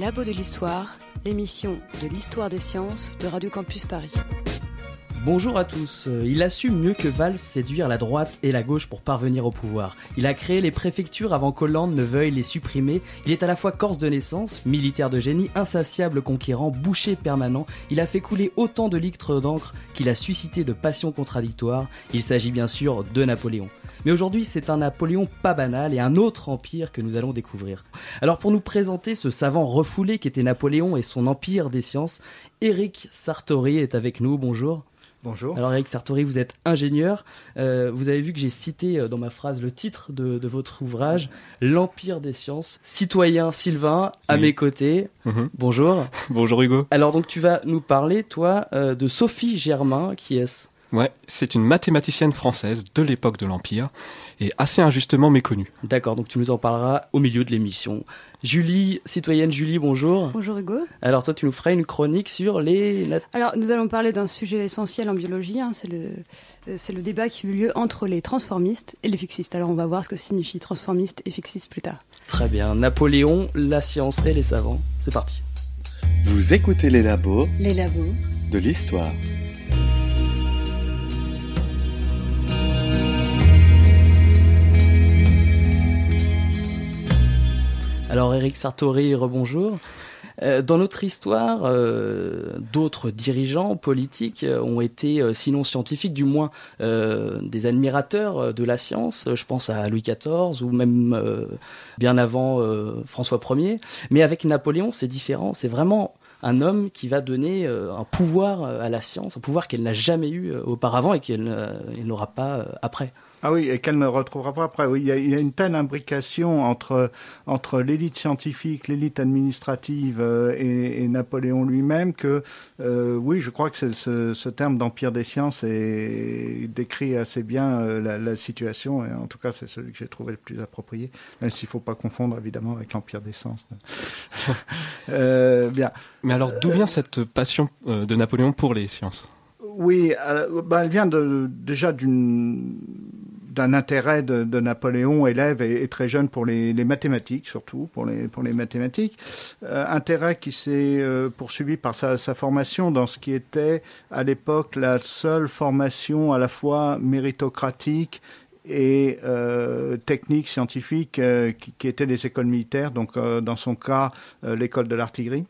Les Labos de l'Histoire, l'émission de l'histoire des sciences de Radio Campus Paris. Bonjour à tous. Il a su mieux que Valls séduire la droite et la gauche pour parvenir au pouvoir. Il a créé les préfectures avant qu'Hollande ne veuille les supprimer. Il est à la fois corse de naissance, militaire de génie, insatiable conquérant, boucher permanent. Il a fait couler autant de litres d'encre qu'il a suscité de passions contradictoires. Il s'agit bien sûr de Napoléon. Mais aujourd'hui, c'est un Napoléon pas banal et un autre empire que nous allons découvrir. Alors pour nous présenter ce savant refoulé qu'était Napoléon et son empire des sciences, Eric Sartori est avec nous. Bonjour. Bonjour. Alors Eric Sartori, vous êtes ingénieur. Euh, vous avez vu que j'ai cité euh, dans ma phrase le titre de, de votre ouvrage, L'Empire des sciences. Citoyen Sylvain, à Oui. mes côtés. Mhm. Bonjour. Bonjour Hugo. Alors donc tu vas nous parler, toi, euh, de Sophie Germain, qui est-ce? Ouais, c'est une mathématicienne française de l'époque de l'Empire et assez injustement méconnue. D'accord, donc tu nous en parleras au milieu de l'émission. Julie, citoyenne Julie, bonjour. Bonjour Hugo. Alors toi, tu nous feras une chronique sur les... Alors nous allons parler d'un sujet essentiel en biologie, hein, c'est le, euh, c'est le débat qui eut lieu entre les transformistes et les fixistes. Alors on va voir ce que signifie transformiste et fixiste plus tard. Très bien. Napoléon, la science et les savants. C'est parti. Vous écoutez les labos Les labos. de l'histoire. Alors Eric Sartori, rebonjour. Euh, Dans notre histoire, euh, d'autres dirigeants politiques euh, ont été, sinon scientifiques, du moins des admirateurs de la science. Je pense à Louis XIV ou même bien avant François Ier. Mais avec Napoléon, c'est différent. C'est vraiment un homme qui va donner un pouvoir à la science, un pouvoir qu'elle n'a jamais eu auparavant et qu'elle elle n'aura pas après. Ah oui, et qu'elle ne retrouvera pas après. Oui, il y a, il y a une telle imbrication entre, entre l'élite scientifique, l'élite administrative euh, et, et Napoléon lui-même que, euh, oui, je crois que ce, ce terme d'empire des sciences est, décrit assez bien euh, la, la situation, et en tout cas c'est celui que j'ai trouvé le plus approprié, même s'il ne faut pas confondre évidemment avec l'empire des sciences. euh, bien. Mais alors d'où vient cette passion de Napoléon pour les sciences? Oui, euh, bah, elle vient de, déjà d'une d'un intérêt de, Napoléon, élève et, très jeune pour les, mathématiques, surtout pour les, pour les mathématiques. Euh, intérêt qui s'est euh, poursuivi par sa, formation dans ce qui était à l'époque la seule formation à la fois méritocratique et euh, technique, scientifique, qui, qui était les écoles militaires, donc dans son cas l'école de l'artillerie.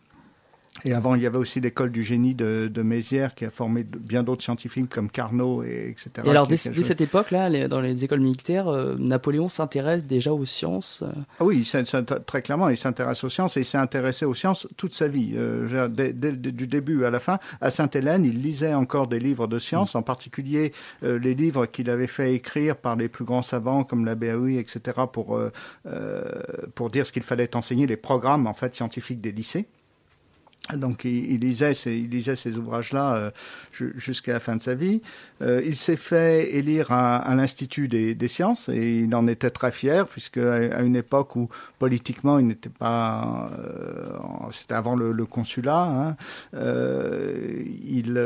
Et avant, il y avait aussi l'école du génie de, de Mézières qui a formé bien d'autres scientifiques comme Carnot, et etc. Et alors, dès, dès cette époque-là, dans les écoles militaires, euh, Napoléon s'intéresse déjà aux sciences. euh, Ah oui, très clairement, il s'intéresse aux sciences et il s'est intéressé aux sciences toute sa vie. Euh, dès- dès- du début à la fin, à Sainte-Hélène, il lisait encore des livres de sciences, en particulier euh, les livres qu'il avait fait écrire par les plus grands savants comme la BAI, etc., pour, euh, pour dire ce qu'il fallait enseigner, les programmes en fait scientifiques des lycées. Donc il, il lisait ces, il lisait ces ouvrages-là euh, ju- jusqu'à la fin de sa vie. Euh, il s'est fait élire à, à l'Institut des, des sciences et il en était très fier puisque à, à une époque où politiquement il n'était pas, euh, c'était avant le, le consulat, hein, il,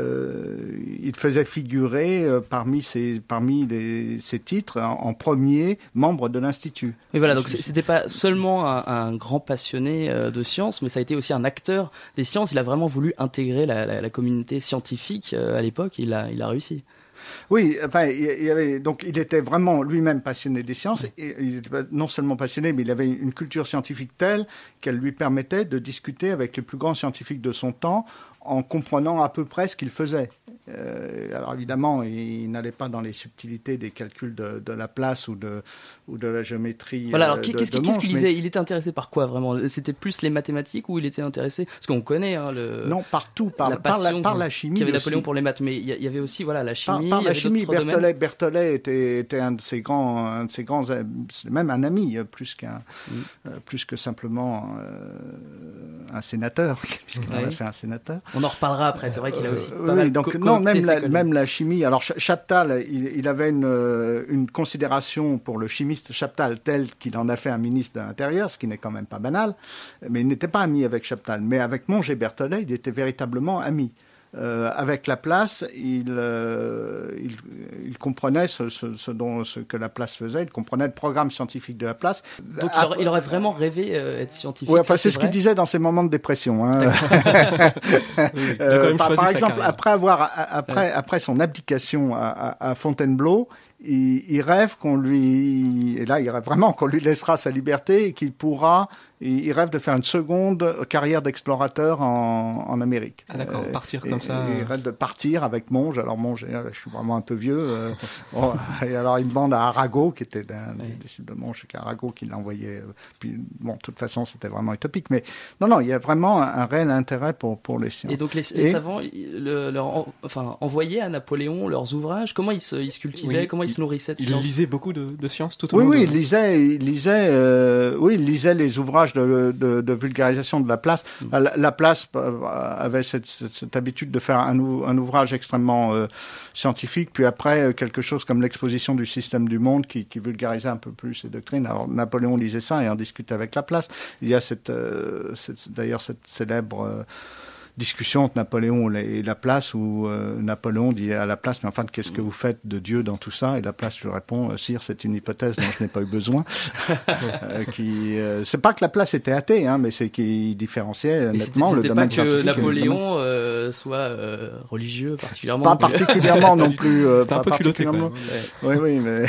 il faisait figurer parmi ses, parmi les, ses titres en, en premier membre de l'Institut. Mais voilà, donc c'était pas seulement un, un grand passionné de sciences, mais ça a été aussi un acteur des sciences. Il a vraiment voulu intégrer la, la- la communauté scientifique euh, à l'époque. Il a, il a réussi. Oui, enfin, il il y avait donc il était vraiment lui-même passionné des sciences. Et il était non seulement passionné, mais il avait une culture scientifique telle qu'elle lui permettait de discuter avec les plus grands scientifiques de son temps en comprenant à peu près ce qu'il faisait. Euh, alors évidemment, il n'allait pas dans les subtilités des calculs de, de la place ou de ou de la géométrie. Voilà, euh, alors qu'est- de- qu'est-ce qu'il disait? Il était intéressé par quoi vraiment? C'était plus les mathématiques ou il était intéressé Parce qu'on connaît hein, le, Non, partout, par la la, par la, passion par la chimie. qu'il y avait aussi. Napoléon pour les maths, mais il y, il avait aussi voilà, la chimie. par il la chimie. Berthollet, Berthollet était, était un de ses grands, un de ses grands, même un ami, euh, plus qu'un, Mm. euh, plus que simplement euh, un sénateur, puisqu'il en a Oui. fait un sénateur. On en reparlera après, c'est vrai qu'il a aussi pas oui, mal donc co- non, même la, collègues. même la chimie. Alors Ch- Chaptal, il, il avait une, euh, une considération pour le chimiste Chaptal tel qu'il en a fait un ministre de l'Intérieur, ce qui n'est quand même pas banal. Mais il n'était pas ami avec Chaptal, mais avec Monge et Berthollet, il était véritablement ami. Euh, avec la place, il, euh, il, il, comprenait ce, ce, ce, dont, ce que la place faisait, il comprenait le programme scientifique de la place. Donc il, aurait, il aurait vraiment rêvé euh, être scientifique. Oui, enfin, c'est ce qu'il disait dans ses moments de dépression. Hein. oui, euh, par, par exemple, après avoir après ouais. après son abdication à, à, à Fontainebleau, il, il, rêve qu'on lui, et là il rêve vraiment qu'on lui laissera sa liberté et qu'il pourra il rêve de faire une seconde carrière d'explorateur en, en, Amérique. Ah d'accord, partir comme ça. Il rêve de partir avec Monge. Alors Monge, je suis vraiment un peu vieux. Euh, bon, et alors il demande à Arago, qui était un oui. disciple de Monge, c'est Arago qui l'a envoyé. Puis bon, de toute façon, c'était vraiment utopique. Mais non, non, il y a vraiment un, un réel intérêt pour pour les sciences. Et donc les, les et, savants, le, leur, enfin, envoyaient à Napoléon leurs ouvrages. Comment ils se, ils se cultivaient? Oui, Comment ils se nourrissaient de sciences lisait beaucoup de, de sciences tout au oui, long. Oui, de... il lisait, il lisait, euh, oui, il lisait les ouvrages de, de, de vulgarisation de la place. Mm. La, la, place avait cette, cette, cette, habitude de faire un, un ouvrage extrêmement euh, scientifique, puis après euh, quelque chose comme l'exposition du système du monde qui, qui, vulgarisait un peu plus ses doctrines. Alors Napoléon lisait ça et en discutait avec la place. Il y a cette, euh, cette d'ailleurs cette célèbre euh, discussion entre Napoléon et la place où euh, Napoléon dit à la place mais enfin qu'est-ce que vous faites de Dieu dans tout ça? Et la place lui répond euh, sire c'est une hypothèse dont je n'ai pas eu besoin. Euh, qui euh, c'est pas que la place était athée hein, mais c'est qu'il différenciait nettement le domaine pas que Napoléon euh, soit religieux particulièrement. Pas particulièrement non plus c'est un peu culotté quand même. oui oui mais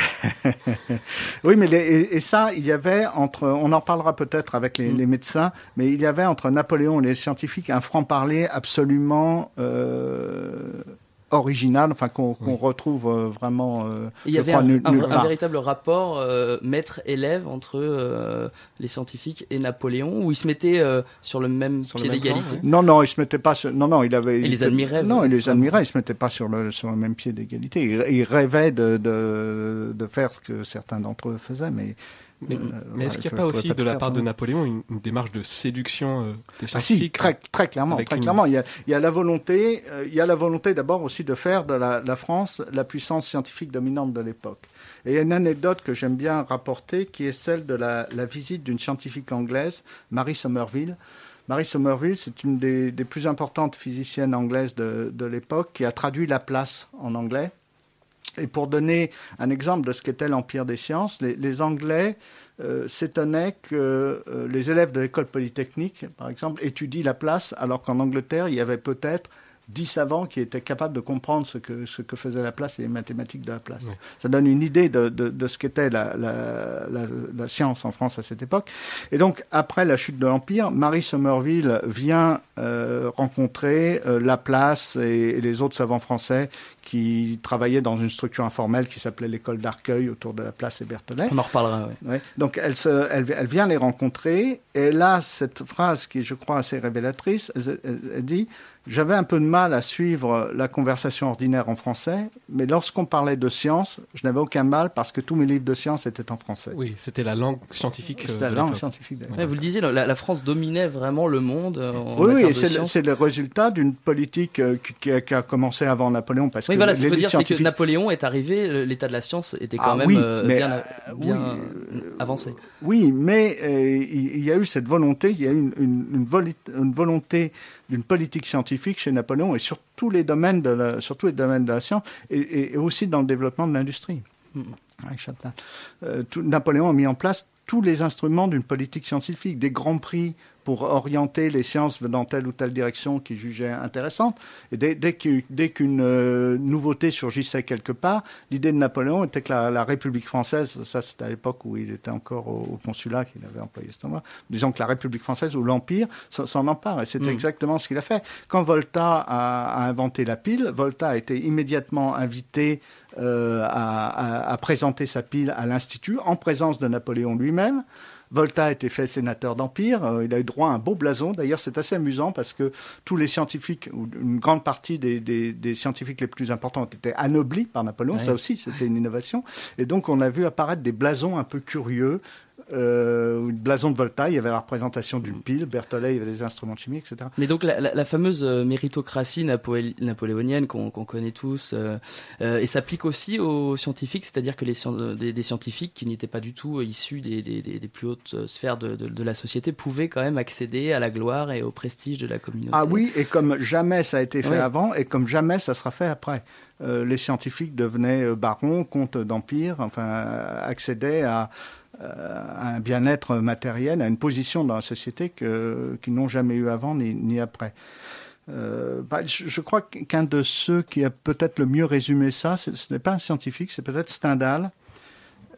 oui mais les, et, et, ça il y avait entre on en parlera peut-être avec les, mm. les médecins mais il y avait entre Napoléon et les scientifiques un franc parler absolument euh, original, enfin qu'on qu retrouve euh, vraiment. Euh, il y avait un, nul, un, nul un, véritable rapport euh, maître-élève entre euh, les scientifiques et Napoléon, où ils se mettaient euh, sur le même sur pied d'égalité? Non, non, ils se mettaient pas. Sur, non, non, il avait. Et il les admirait. Non, il les admirait. Ils se mettaient pas sur le sur le même pied d'égalité. Ils, ils, rêvaient de, de de faire ce que certains d'entre eux faisaient, mais mais, euh, mais est-ce qu'il n'y a pas aussi, de la part de Napoléon, une, une démarche de séduction euh, des scientifiques ah, si, très, très clairement, très une... clairement. Il y, a, il y a la volonté, euh, il y a la volonté d'abord aussi de faire de la, la, France la puissance scientifique dominante de l'époque. Et il y a une anecdote que j'aime bien rapporter, qui est celle de la, la visite d'une scientifique anglaise, Marie Somerville. Marie Somerville, c'est une des, des, plus importantes physiciennes anglaises de, de l'époque, qui a traduit Laplace en anglais. Et pour donner un exemple de ce qu'était l'Empire des sciences, les, Anglais euh, s'étonnaient que euh, les élèves de l'école polytechnique, par exemple, étudient la place, alors qu'en Angleterre, il y avait peut-être dix savants qui étaient capables de comprendre ce que, ce que faisait la place et les mathématiques de la place. Oui. Ça donne une idée de, de, de ce qu'était la, la, la, la, science en France à cette époque. Et donc, après la chute de l'Empire, Marie Somerville vient euh, rencontrer euh, Laplace et, et, les autres savants français qui travaillaient dans une structure informelle qui s'appelait l'école d'Arcueil autour de la place et Berthollet. On en reparlera, oui. Ouais. Donc, elle, se, elle, elle, vient les rencontrer et là, cette phrase qui est, je crois, assez révélatrice, elle dit j'avais un peu de mal à suivre la conversation ordinaire en français, mais lorsqu'on parlait de science, je n'avais aucun mal parce que tous mes livres de science étaient en français. Oui, c'était la langue scientifique. C'était la langue scientifique. Ouais, vous le disiez, la, la, France dominait vraiment le monde. En oui, oui, c'est le, le, résultat d'une politique euh, qui, qui, a commencé avant Napoléon. Parce oui, que voilà, ce que je veux dire, c'est que Napoléon est arrivé, l'état de la science était quand ah, même oui, euh, mais, bien, euh, bien oui, avancé. Oui, mais euh, il y a eu cette volonté, il y a eu une, une, une, une volonté d'une politique scientifique chez Napoléon et sur tous les domaines de la, sur tous les domaines de la science et, et aussi dans le développement de l'industrie. Mmh. Chaplin. Euh, Napoléon a mis en place tous les instruments d'une politique scientifique, des grands prix pour orienter les sciences dans telle ou telle direction qu'il jugeait intéressante. Et dès, dès qu'une euh, nouveauté surgissait quelque part, l'idée de Napoléon était que la, la République française, ça c'était à l'époque où il était encore au, au consulat qu'il avait employé ce mot, disons que la République française ou l'Empire s'en empare. Et c'était mmh. exactement ce qu'il a fait. Quand Volta a, a, inventé la pile, Volta a été immédiatement invité euh, à, à, à présenter sa pile à l'Institut en présence de Napoléon lui-même. Volta a été fait sénateur d'Empire. Euh, il a eu droit à un beau blason. D'ailleurs, c'est assez amusant parce que tous les scientifiques, ou une grande partie des, des, des scientifiques les plus importants, ont été anoblis par Napoléon. Ouais. Ça aussi, c'était une innovation. Et donc, on a vu apparaître des blasons un peu curieux euh, blason de Volta, il y avait la représentation d'une pile, Berthollet, il y avait des instruments de chimie, etc. Mais donc la, la- la fameuse euh, méritocratie napoléonienne qu'on connaît tous, euh, euh, et s'applique aussi aux scientifiques, c'est-à-dire que les des, des scientifiques qui n'étaient pas du tout euh, issus des, des- des- des plus hautes euh, sphères de, de- de la société pouvaient quand même accéder à la gloire et au prestige de la communauté. Ah oui, et comme jamais ça a été fait Ouais. avant, et comme jamais ça sera fait après. Euh, les scientifiques devenaient barons, comtes d'empire, enfin, accédaient à, à un bien-être matériel, à une position dans la société qu'ils n'ont jamais eu avant ni, après. Euh, bah, je, crois qu'un de ceux qui a peut-être le mieux résumé ça, ce n'est pas un scientifique, c'est peut-être Stendhal,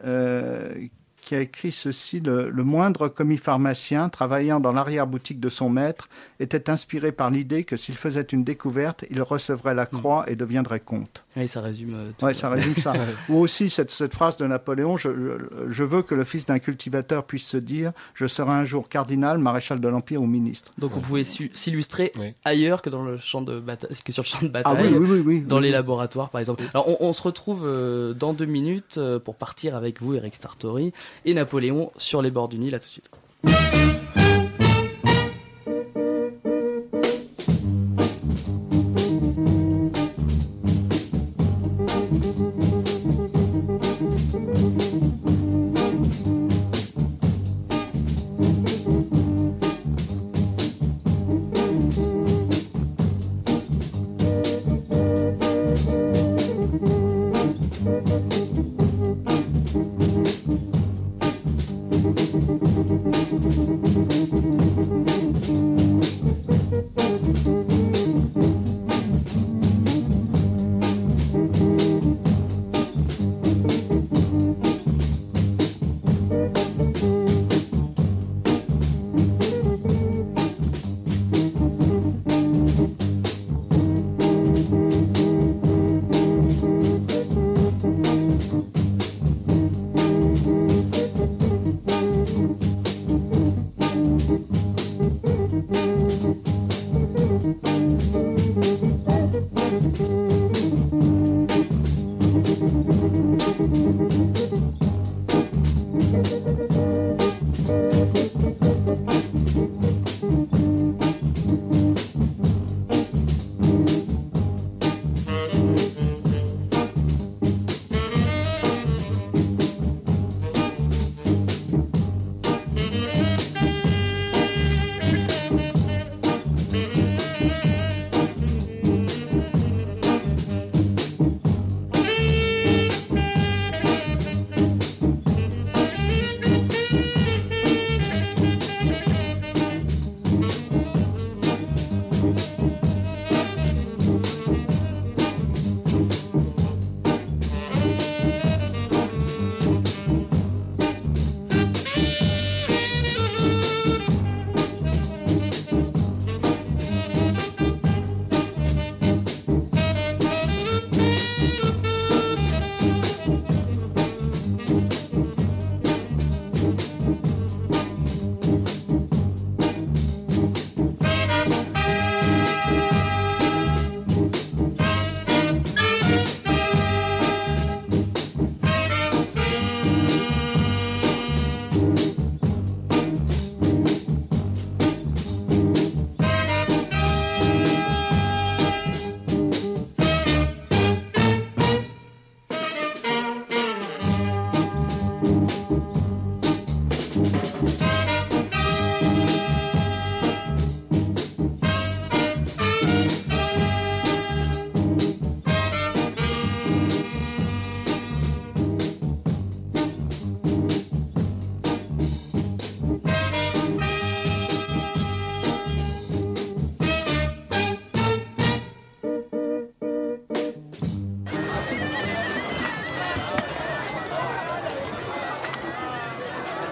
euh, qui a écrit ceci le, le moindre commis pharmacien travaillant dans l'arrière-boutique de son maître était inspiré par l'idée que s'il faisait une découverte, il recevrait la croix et deviendrait comte. Oui, ça résume. euh, tout. Ouais, ça résume ça. Ou aussi cette, cette phrase de Napoléon je, je- je veux que le fils d'un cultivateur puisse se dire je serai un jour cardinal, maréchal de l'empire ou ministre. Donc on pouvait s'illustrer ailleurs que dans le champ de bataille, que sur le champ de Ah bataille. oui, oui, oui, oui. dans oui, les laboratoires, par exemple. Alors, on, on se retrouve euh, dans deux minutes euh, pour partir avec vous, Eric Sartori, et Napoléon sur les bords du Nil. À tout de suite.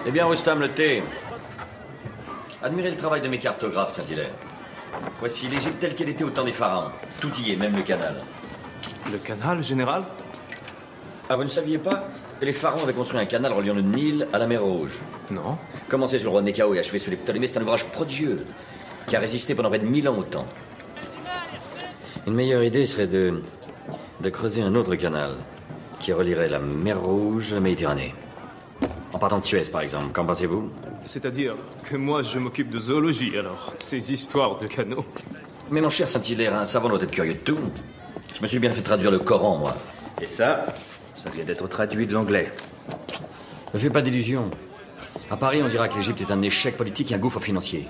Eh bien, Rustam, le thé. Admirez le travail de mes cartographes, Saint-Hilaire. Voici l'Égypte telle qu'elle était au temps des pharaons. Tout y est, même le canal. Le canal, général? Ah, vous ne saviez pas? Les pharaons avaient construit un canal reliant le Nil à la mer Rouge. Non. Commencé sur le roi Néchao et achevé sur les Ptolémées, c'est un ouvrage prodigieux qui a résisté pendant près de mille ans au temps. Une meilleure idée serait de, de creuser un autre canal qui relierait la mer Rouge à la Méditerranée. En partant de Suez, par exemple. Qu'en pensez-vous? C'est-à-dire que moi, je m'occupe de zoologie, alors. Ces histoires de canaux. Mais mon cher Saint-Hilaire, un savant doit être curieux de tout. Je me suis bien fait traduire le Coran, moi. Et ça, ça vient d'être traduit de l'anglais. Ne fais pas d'illusions. À Paris, on dira que l'Égypte est un échec politique et un gouffre financier.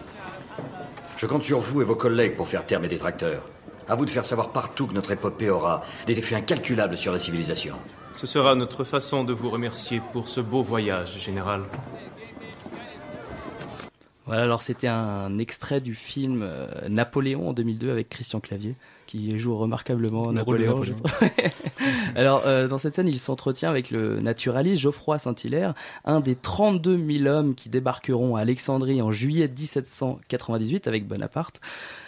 Je compte sur vous et vos collègues pour faire taire mes détracteurs. À vous de faire savoir partout que notre épopée aura des effets incalculables sur la civilisation. Ce sera notre façon de vous remercier pour ce beau voyage, général. Voilà, alors c'était un extrait du film euh, Napoléon en 2002 avec Christian Clavier, qui joue remarquablement Napoléon. alors, euh, dans cette scène, il s'entretient avec le naturaliste Geoffroy Saint-Hilaire, un des 32 000 hommes qui débarqueront à Alexandrie en juillet 1798 avec Bonaparte.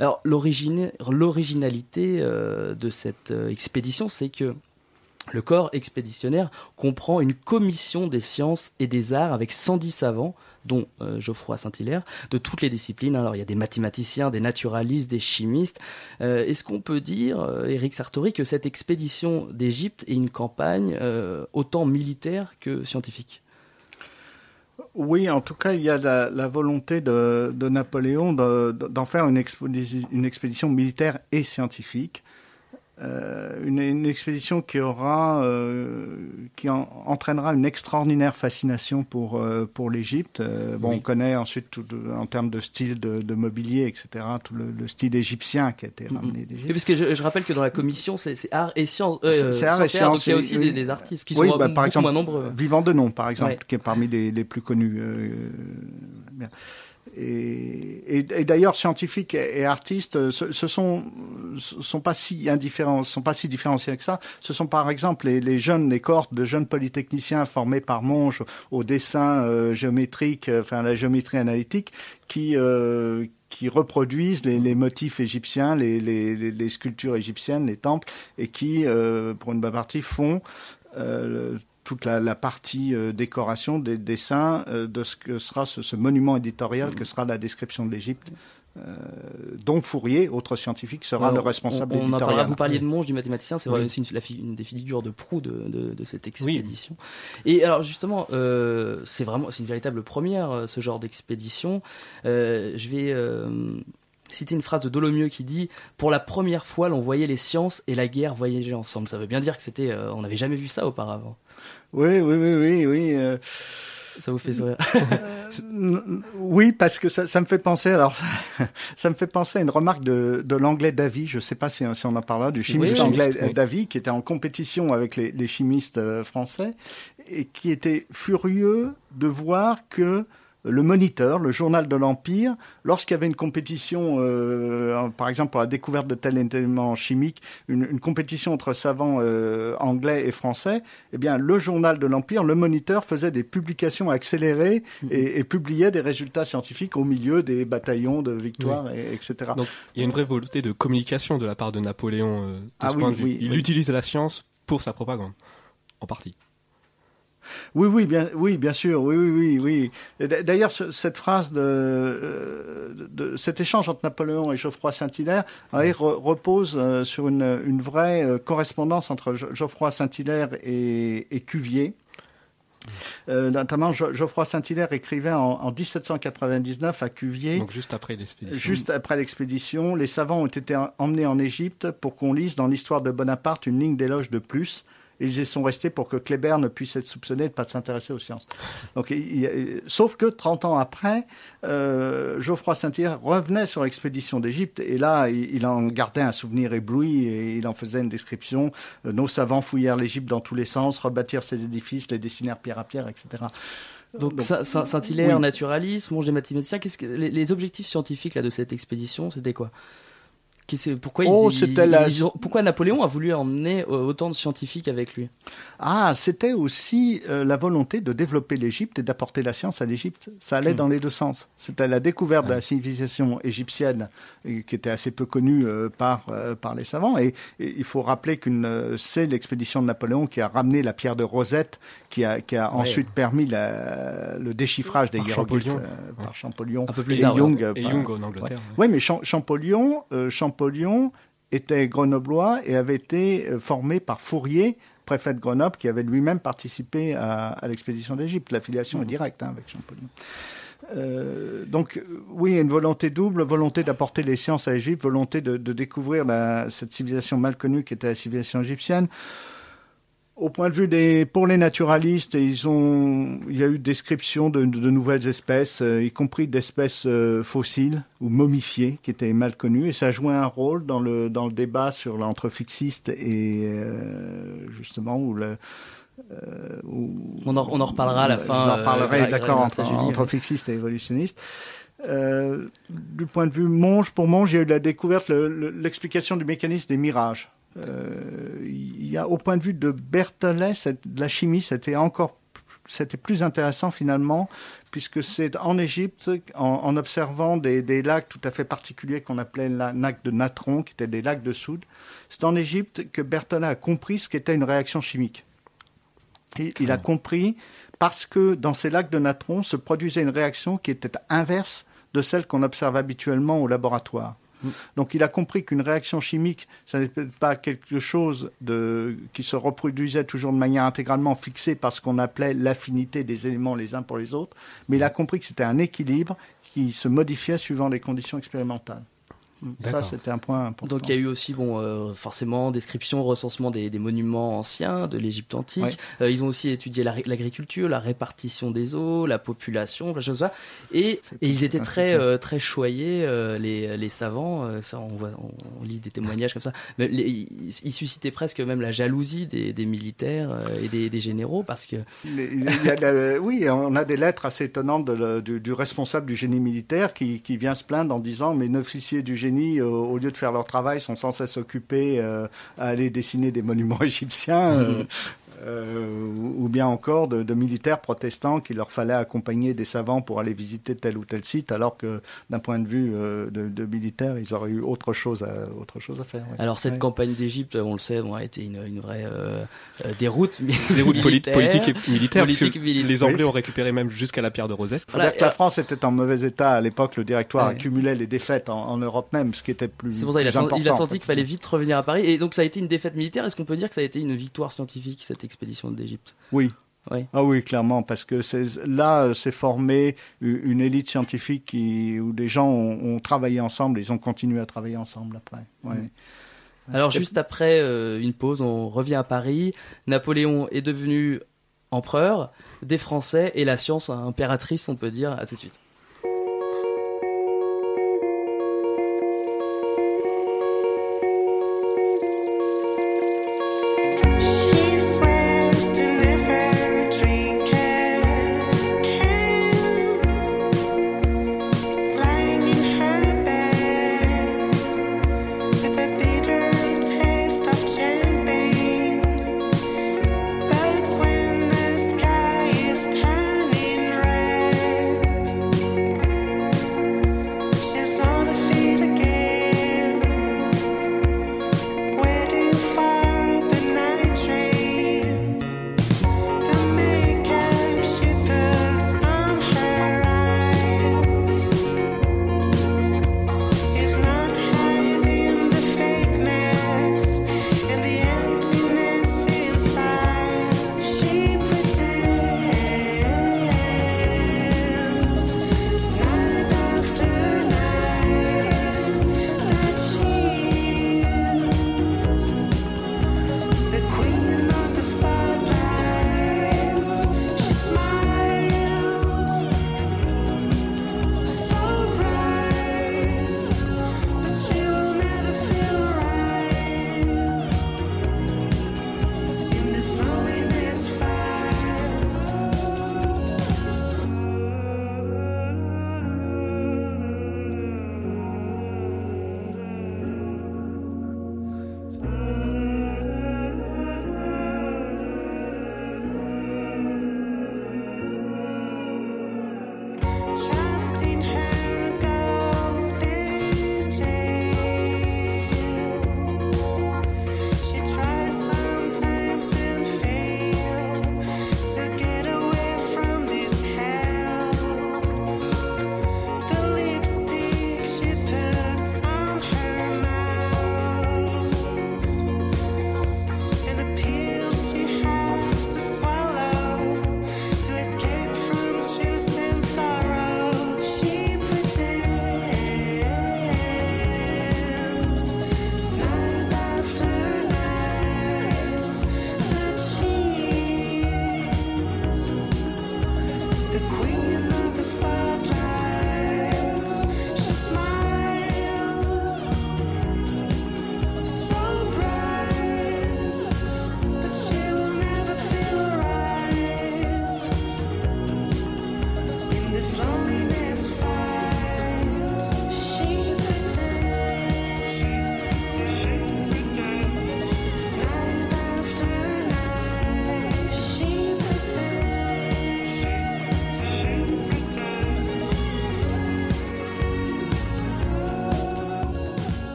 Alors, l'originalité euh, de cette euh, expédition, c'est que le corps expéditionnaire comprend une commission des sciences et des arts avec 110 savants, dont euh, Geoffroy Saint-Hilaire, de toutes les disciplines. Alors il y a des mathématiciens, des naturalistes, des chimistes. Euh, Est-ce qu'on peut dire, euh, Éric Sartori, que cette expédition d'Égypte est une campagne autant militaire que scientifique? Oui, en tout cas, il y a la, volonté de, Napoléon de- de- d'en faire une expédition militaire et scientifique. Euh, une, une expédition qui aura, euh, qui en- entraînera une extraordinaire fascination pour euh, pour l'Égypte. Bon, Oui. on connaît ensuite tout, en termes de style de, de mobilier, etc. Tout le, le style égyptien qui a été ramené d'Égypte. parce que je, je rappelle que dans la commission, c'est art et sciences. C'est- art et sciences donc il y a aussi oui. des, des artistes qui Oui, sont bah, beaucoup par exemple, moins nombreux. Vivant de nom, par exemple, Ouais. qui est parmi les, les plus connus. bien. Et, d'ailleurs, scientifiques et, artistes, euh, ce, ce sont sont pas si indifférents, sont pas si différenciés que ça. Ce sont par exemple les, jeunes, les cohortes de jeunes polytechniciens formés par Monge au dessin euh, géométrique, euh, enfin la géométrie analytique, qui euh, qui reproduisent les, motifs égyptiens, les, sculptures égyptiennes, les temples, et qui, pour une bonne partie, font euh, toute la, la partie euh, décoration des dessins euh, de ce que sera ce, ce monument éditorial que sera la description de l'Égypte, euh, dont Fourier, autre scientifique, sera Alors, le responsable on, on en éditorial. Vous parliez de Monge, du mathématicien, c'est Oui. c'est une, la fi- une des figures de proue de, de, de cette expédition. Et alors justement, euh, c'est vraiment, c'est une véritable première ce genre d'expédition. Euh, je vais citer une phrase de Dolomieu qui dit pour la première fois, l'on voyait les sciences et la guerre voyager ensemble. Ça veut bien dire que c'était, euh, on n'avait jamais vu ça auparavant. Oui, oui, oui, oui, oui. euh, Ça vous fait sourire N- Oui, parce que ça, ça me fait penser. Alors, ça, ça me fait penser à une remarque de, de l'anglais Davy. Je ne sais pas si, si on en parlera du chimiste oui, anglais chimiste, euh, oui. Davy, qui était en compétition avec les, les chimistes euh, français et qui était furieux de voir que le Moniteur, le journal de l'Empire, lorsqu'il y avait une compétition, euh, par exemple pour la découverte de tel élément chimique, une, une compétition entre savants euh, anglais et français, eh bien le journal de l'Empire, le Moniteur, faisait des publications accélérées et, et publiait des résultats scientifiques au milieu des bataillons de victoire, et, etc. Donc il y a une vraie volonté de communication de la part de Napoléon euh, de Ah ce oui, point de vue. il utilise la science pour sa propagande, en partie. Oui, oui, bien, oui, bien sûr, oui, oui, oui, oui. D'ailleurs, ce- cette phrase de, euh, de, cet échange entre Napoléon et Geoffroy Saint-Hilaire re- repose euh, sur une, une vraie euh, correspondance entre Geoffroy Saint-Hilaire et, et Cuvier. Euh, notamment, Geoffroy Saint-Hilaire écrivait en, en 1799 à Cuvier. Donc juste après l'expédition. Juste après l'expédition, les savants ont été emmenés en Égypte pour qu'on lise dans l'histoire de Bonaparte une ligne d'éloge de plus. Ils y sont restés pour que Kléber ne puisse être soupçonné de ne pas s'intéresser aux sciences. Donc, il sauf que 30 ans après, euh, Geoffroy Saint-Hilaire revenait sur l'expédition d'Égypte et là, il, il en gardait un souvenir ébloui et il en faisait une description. Euh, nos savants fouillèrent l'Égypte dans tous les sens, rebâtirent ses édifices, les dessinèrent pierre à pierre, etc. Donc, Donc, Saint- Saint- Saint-Hilaire, oui. naturaliste, Monge des mathématiciens. Qu'est-ce que les, les objectifs scientifiques là de cette expédition, c'était quoi? Pourquoi, Oh, ils- c'était la- ils ont- pourquoi Napoléon a voulu emmener euh, autant de scientifiques avec lui? Ah, c'était aussi euh, la volonté de développer l'Égypte et d'apporter la science à l'Égypte. Ça allait Hmm. dans les deux sens. C'était la découverte de la civilisation égyptienne et qui était assez peu connue euh, par euh, par les savants. Et, et il faut rappeler qu'une euh, c'est l'expédition de Napoléon qui a ramené la pierre de Rosette, qui a qui a Ouais. ensuite permis la- le déchiffrage des Par hiéroglyphes Champollion. euh, par Champollion Un peu plus et tard, ouais. Jung. euh, Et par- Jung en Angleterre. oui, mais Cham- Champollion, euh, Champollion était grenoblois et avait été euh, formé par Fourier préfet de Grenoble, qui avait lui-même participé à, à l'expédition d'Égypte. L'affiliation est directe hein, avec Champollion. Euh, donc oui, une volonté double, volonté d'apporter les sciences à l'Égypte, volonté de, de découvrir la, cette civilisation mal connue qui était la civilisation égyptienne. Au point de vue des, pour les naturalistes, ils ont, il y a eu description de, de, nouvelles espèces, euh, y compris d'espèces euh, fossiles ou momifiées qui étaient mal connues, et ça a joué un rôle dans le dans le débat sur l'entre fixiste et euh, justement où le où, on, en, on, en, reparlera à la fin. Vous en reparlerez, d'accord, entre, entre fixiste et évolutionniste. Du point de vue Monge, pour Monge, il y a eu la découverte, l'explication du mécanisme des mirages. Euh, y a, au point de vue de Berthollet, de la chimie, c'était encore c'était plus intéressant finalement, puisque c'est en Égypte, en, en observant des, des, lacs tout à fait particuliers qu'on appelait les lacs de natron, qui étaient des lacs de soude, c'est en Égypte que Berthollet a compris ce qu'était une réaction chimique. Et il a compris parce que dans ces lacs de natron se produisait une réaction qui était inverse de celle qu'on observe habituellement au laboratoire. Donc il a compris qu'une réaction chimique, ce n'était pas quelque chose de, qui se reproduisait toujours de manière intégralement fixée par ce qu'on appelait l'affinité des éléments les uns pour les autres, mais il a compris que c'était un équilibre qui se modifiait suivant les conditions expérimentales. Ça, c'était un point important. Donc, il y a eu aussi, bon, euh, forcément, description, recensement des, des monuments anciens de l'Égypte antique. Oui. Euh, ils ont aussi étudié l'agriculture, la, la, répartition des eaux, la population, plein de choses ça. Et, et ils étaient très, euh, très choyés, euh, les, les savants. Euh, ça, on, voit, on, lit des témoignages comme ça. Mais les, ils, ils, suscitaient presque même la jalousie des, des militaires et des, des, généraux parce que. Il y a la, oui, on a des lettres assez étonnantes de du, du, responsable du génie militaire qui, qui vient se plaindre en disant mais officiers du génie euh, au lieu de faire leur travail, sont sans cesse occupés euh, à aller dessiner des monuments égyptiens. Mmh. Euh, ou bien encore de, de, militaires protestants qu'il leur fallait accompagner des savants pour aller visiter tel ou tel site, alors que d'un point de vue euh, de, de, militaires, ils auraient eu autre chose à, autre chose à faire. Alors cette ouais. campagne d'Égypte, on le sait, bon, a été une, une vraie euh, déroute, déroute politique et militaire, politique que les Anglais ont récupéré même jusqu'à la pierre de Rosette. Voilà, que la France était en mauvais état à l'époque. Le directoire ouais. accumulait les défaites en, en, Europe même, ce qui était plus. C'est pour ça il a, important, il a senti qu'il fallait vite revenir à Paris, et donc ça a été une défaite militaire. Est-ce qu'on peut dire que ça a été une victoire scientifique cette expédition d'Égypte Oui. Oui. Ah oui, clairement, parce que là, c'est formé une élite scientifique qui, où des gens ont, ont, travaillé ensemble, ils ont continué à travailler ensemble après. Ouais. Mmh. Alors, juste après euh, une pause, on revient à Paris. Napoléon est devenu empereur des Français et la science impératrice, on peut dire. À tout de suite.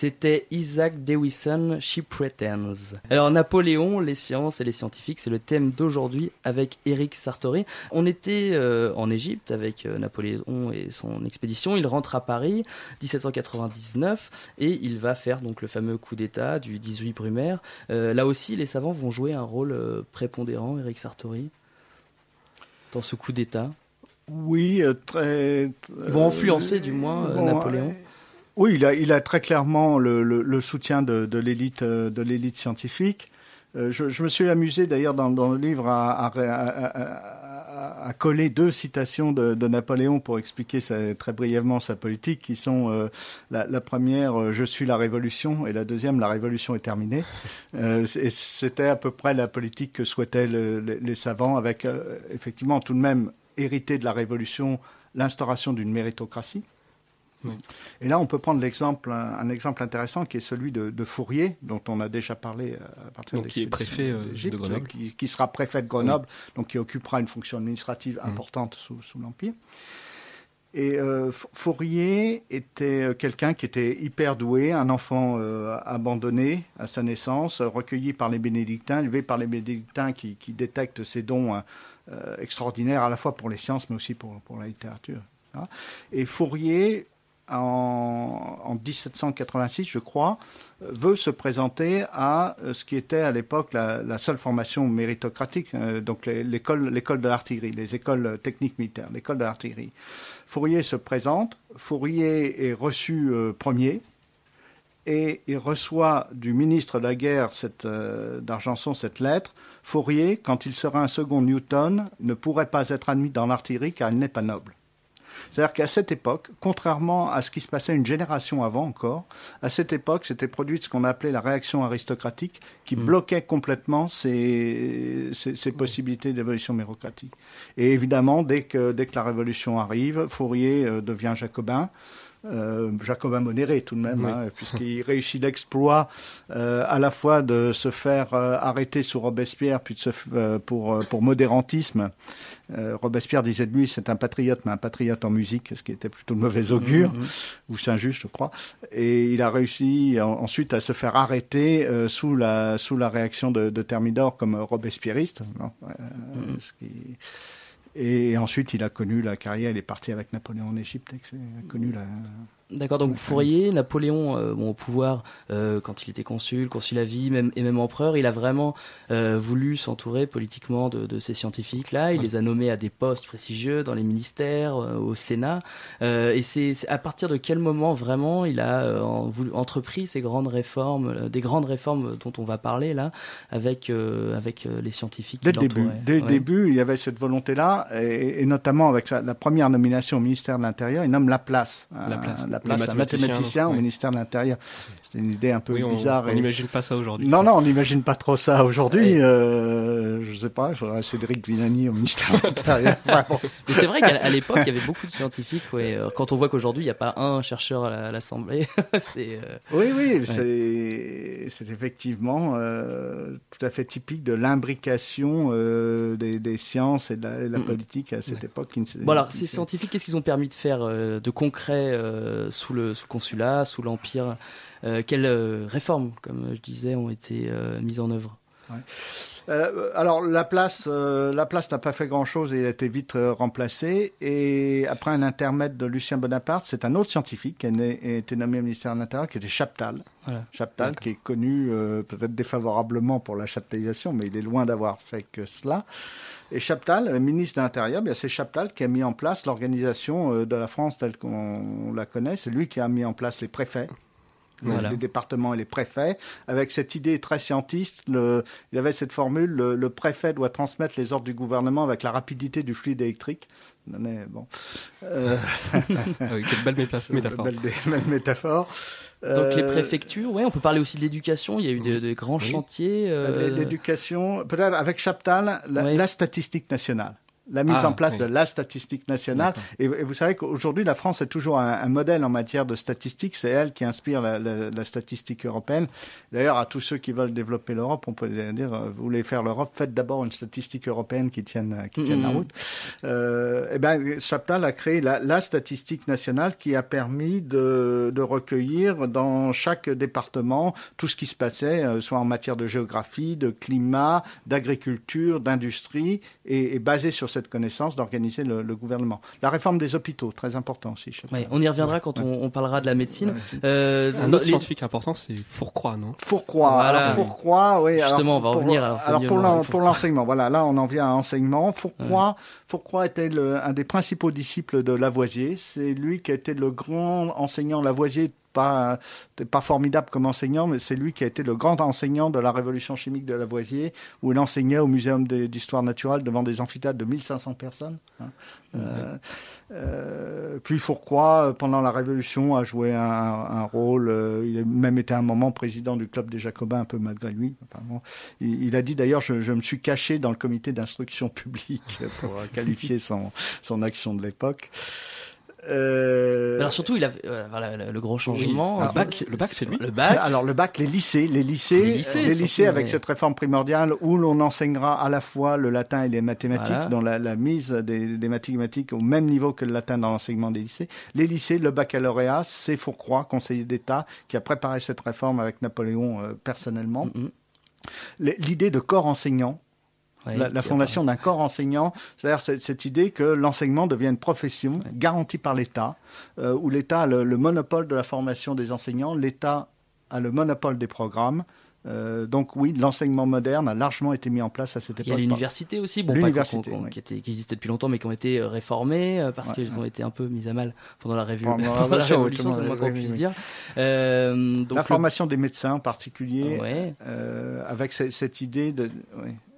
C'était Isaac Dewison, She Pretends. Alors Napoléon, les sciences et les scientifiques, c'est le thème d'aujourd'hui avec Eric Sartori. On était euh, en Égypte avec euh, Napoléon et son expédition. Il rentre à Paris 1799 et il va faire donc le fameux coup d'État du 18 Brumaire. Euh, là aussi, les savants vont jouer un rôle prépondérant, Eric Sartori, dans ce coup d'État. Oui, très. Ils vont influencer du moins Napoléon. Oui, il a, très clairement le, soutien de, de l'élite euh, de l'élite scientifique. Euh, je, me suis amusé d'ailleurs dans, le livre à, coller deux citations de, Napoléon pour expliquer très brièvement sa politique, qui sont euh, la, première "Je suis la révolution" et la deuxième "La révolution est terminée". C'était à peu près la politique que souhaitaient le, les, les, savants, avec effectivement tout de même hérité de la révolution l'instauration d'une méritocratie. Et là, on peut prendre l'exemple, un, exemple intéressant qui est celui de, Fourier, dont on a déjà parlé euh, à partir donc, qui est préfet euh, de Grenoble, qui, sera préfet de Grenoble, donc qui occupera une fonction administrative mm. importante sous, l'Empire. Et euh, Fourier était quelqu'un qui était hyper doué, un enfant abandonné à sa naissance, recueilli par les bénédictins, élevé par les bénédictins qui, détectent ses dons extraordinaires à la fois pour les sciences mais aussi pour, pour la littérature. Et Fourier en, 1786, je crois, veut se présenter à euh, ce qui était à l'époque la, seule formation méritocratique, euh, donc l'école, de l'artillerie, les écoles techniques militaires, l'école de l'artillerie. Fourier se présente, Fourier est reçu euh, premier, et il reçoit du ministre de la guerre d'Argenson cette lettre. Fourier, quand il sera un second Newton, ne pourrait pas être admis dans l'artillerie car il n'est pas noble. C'est-à-dire qu'à cette époque, contrairement à ce qui se passait une génération avant encore, à cette époque, c'était produit ce qu'on appelait la réaction aristocratique qui mm. bloquait complètement ces, ces, possibilités d'évolution bureaucratique. Et évidemment, dès que, dès que la révolution arrive, Fourier euh, devient jacobin. Euh, jacobin modéré tout de même, hein, puisqu'il réussit l'exploit euh, à la fois de se faire euh, arrêter sous Robespierre, puis de se, pour, pour modérantisme, Robespierre disait de lui, c'est un patriote, mais un patriote en musique, ce qui était plutôt de mauvais augure, mhm. ou Saint-Just, je crois. Et il a réussi ensuite à se faire arrêter sous, la, sous la réaction de, de Thermidor comme robespierriste. Mhm. Et ensuite, il a connu la carrière, il est parti avec Napoléon en Égypte, il D'accord, donc Fourier, Napoléon euh, bon, au pouvoir euh, quand il était consul, consul à vie même, et même empereur, il a vraiment euh, voulu s'entourer politiquement de, de, ces scientifiques-là. Il les a nommés à des postes prestigieux dans les ministères, au Sénat. et c'est à partir de quel moment vraiment il a voulu, entrepris ces grandes réformes, des grandes réformes dont on va parler là, avec, avec les scientifiques Dès le début, dès le début, il y avait cette volonté-là, et, notamment avec la première nomination au ministère de l'Intérieur, il nomme la place. La place place un mathématicien au ministère de l'Intérieur. C'est une idée un peu bizarre. On n'imagine pas ça aujourd'hui. Non, non, on n'imagine pas trop ça aujourd'hui. Euh, je sais pas, j'aurais Cédric Villani au ministère de l'Intérieur. Mais c'est vrai qu'à l'époque, il y avait beaucoup de scientifiques. Ouais. Euh, quand on voit qu'aujourd'hui, il n'y a pas un chercheur à l'Assemblée, c'est. Euh, oui, oui, c'est effectivement euh, tout à fait typique de l'imbrication euh, des, des, sciences et de la, la politique à cette époque. bon, alors, ces scientifiques, qu'est-ce qu'ils ont permis de faire de concret sous, le, sous consulat, sous l'Empire euh, Quelles euh, réformes, comme je disais, ont été euh, mises en œuvre? Alors la place, la place n'a pas fait grand-chose et a été vite remplacée. Et après un intermède de Lucien Bonaparte, c'est un autre scientifique qui a, été nommé au ministère de l'Intérieur, qui était Chaptal. Chaptal, qui est connu peut-être défavorablement pour la chaptalisation, mais il est loin d'avoir fait que cela. Et Chaptal, ministre de l'Intérieur, c'est Chaptal qui a mis en place l'organisation euh, de la France telle qu'on la connaît. C'est lui qui a mis en place les préfets. Les départements et les préfets, avec cette idée très scientiste, le, il y avait cette formule, le, préfet doit transmettre les ordres du gouvernement avec la rapidité du fluide électrique. Bon. Euh... Ah quelle belle métaphore. Belle, métaphore. Donc les euh, préfectures, oui, on peut parler aussi de l'éducation. Il y a eu des grands chantiers. Euh, l'éducation, peut-être avec Chaptal, la, statistique nationale. La mise Ah, en place oui. de la statistique nationale. Et, et vous savez qu'aujourd'hui, la France est toujours un, un modèle en matière de statistique. C'est elle qui inspire la, la- la statistique européenne. D'ailleurs, à tous ceux qui veulent développer l'Europe, on peut dire, euh, vous voulez faire l'Europe, faites d'abord une statistique européenne qui tienne, qui tienne la route. Euh, eh ben, Chaptal a créé la, la statistique nationale qui a permis de, de recueillir dans chaque département tout ce qui se passait, euh, soit en matière de géographie, de climat, d'agriculture, d'industrie, et, et basé sur cette connaissance d'organiser le, le gouvernement. La réforme des hôpitaux, très important aussi. Ouais, on y reviendra quand on, on parlera de la médecine. La médecine. Euh, Un autre les- scientifique important, c'est Fourcroy, non? Fourcroy. Voilà. Alors, Fourcroy, oui. Justement, alors, on va pour- revenir à Alors pour l'enseignement l'en- avec pour Fourcroy. l'enseignement, voilà, là on en vient à l'enseignement. Fourcroy, Fourcroy était le- un des principaux disciples de Lavoisier. C'est lui qui a été le grand enseignant Lavoisier. Pas, pas formidable comme enseignant, mais c'est lui qui a été le grand enseignant de la révolution chimique de Lavoisier, où il enseignait au Muséum d'histoire naturelle devant des amphithéâtres de 1500 personnes. hein. Euh, euh, puis Fourcroy, euh, pendant la Révolution, a joué un, rôle. il a même été un moment président du club des Jacobins, un peu malgré lui. Enfin, il, a dit d'ailleurs, je, je me suis caché dans le comité d'instruction publique pour qualifier son, son action de l'époque. Euh, Alors surtout, il a euh, voilà, le, gros changement. Le bac, le bac, c'est lui Le bac. alors le bac, les lycées, les lycées, Les lycées, les surtout, lycées avec cette réforme primordiale où l'on enseignera à la fois le latin et les mathématiques, Voilà. dans la, la mise des, des mathématiques au même niveau que le latin dans l'enseignement des lycées. Les lycées, le baccalauréat, c'est Fourcroy, conseiller d'État, qui a préparé cette réforme avec Napoléon euh, personnellement. Mhm. Les- L'idée de corps enseignant, La, fondation d'un corps enseignant, c'est-à-dire cette, cette idée que l'enseignement devient une profession garantie par l'État, euh, où l'État a le, le monopole de la formation des enseignants, l'État a le monopole des programmes. Euh, donc oui, l'enseignement moderne a largement été mis en place à cette Il y a époque. l'université aussi, bon, pas oui. qui, était- qui existait depuis longtemps, mais qui ont été euh, réformées parce Ouais, qu'elles ouais. ont été un peu mises à mal pendant la, Pendant la Révolution, c'est le moins oui, qu'on puisse dire. Euh, donc la le- formation des médecins en particulier, Ouais. avec ce- cette idée de...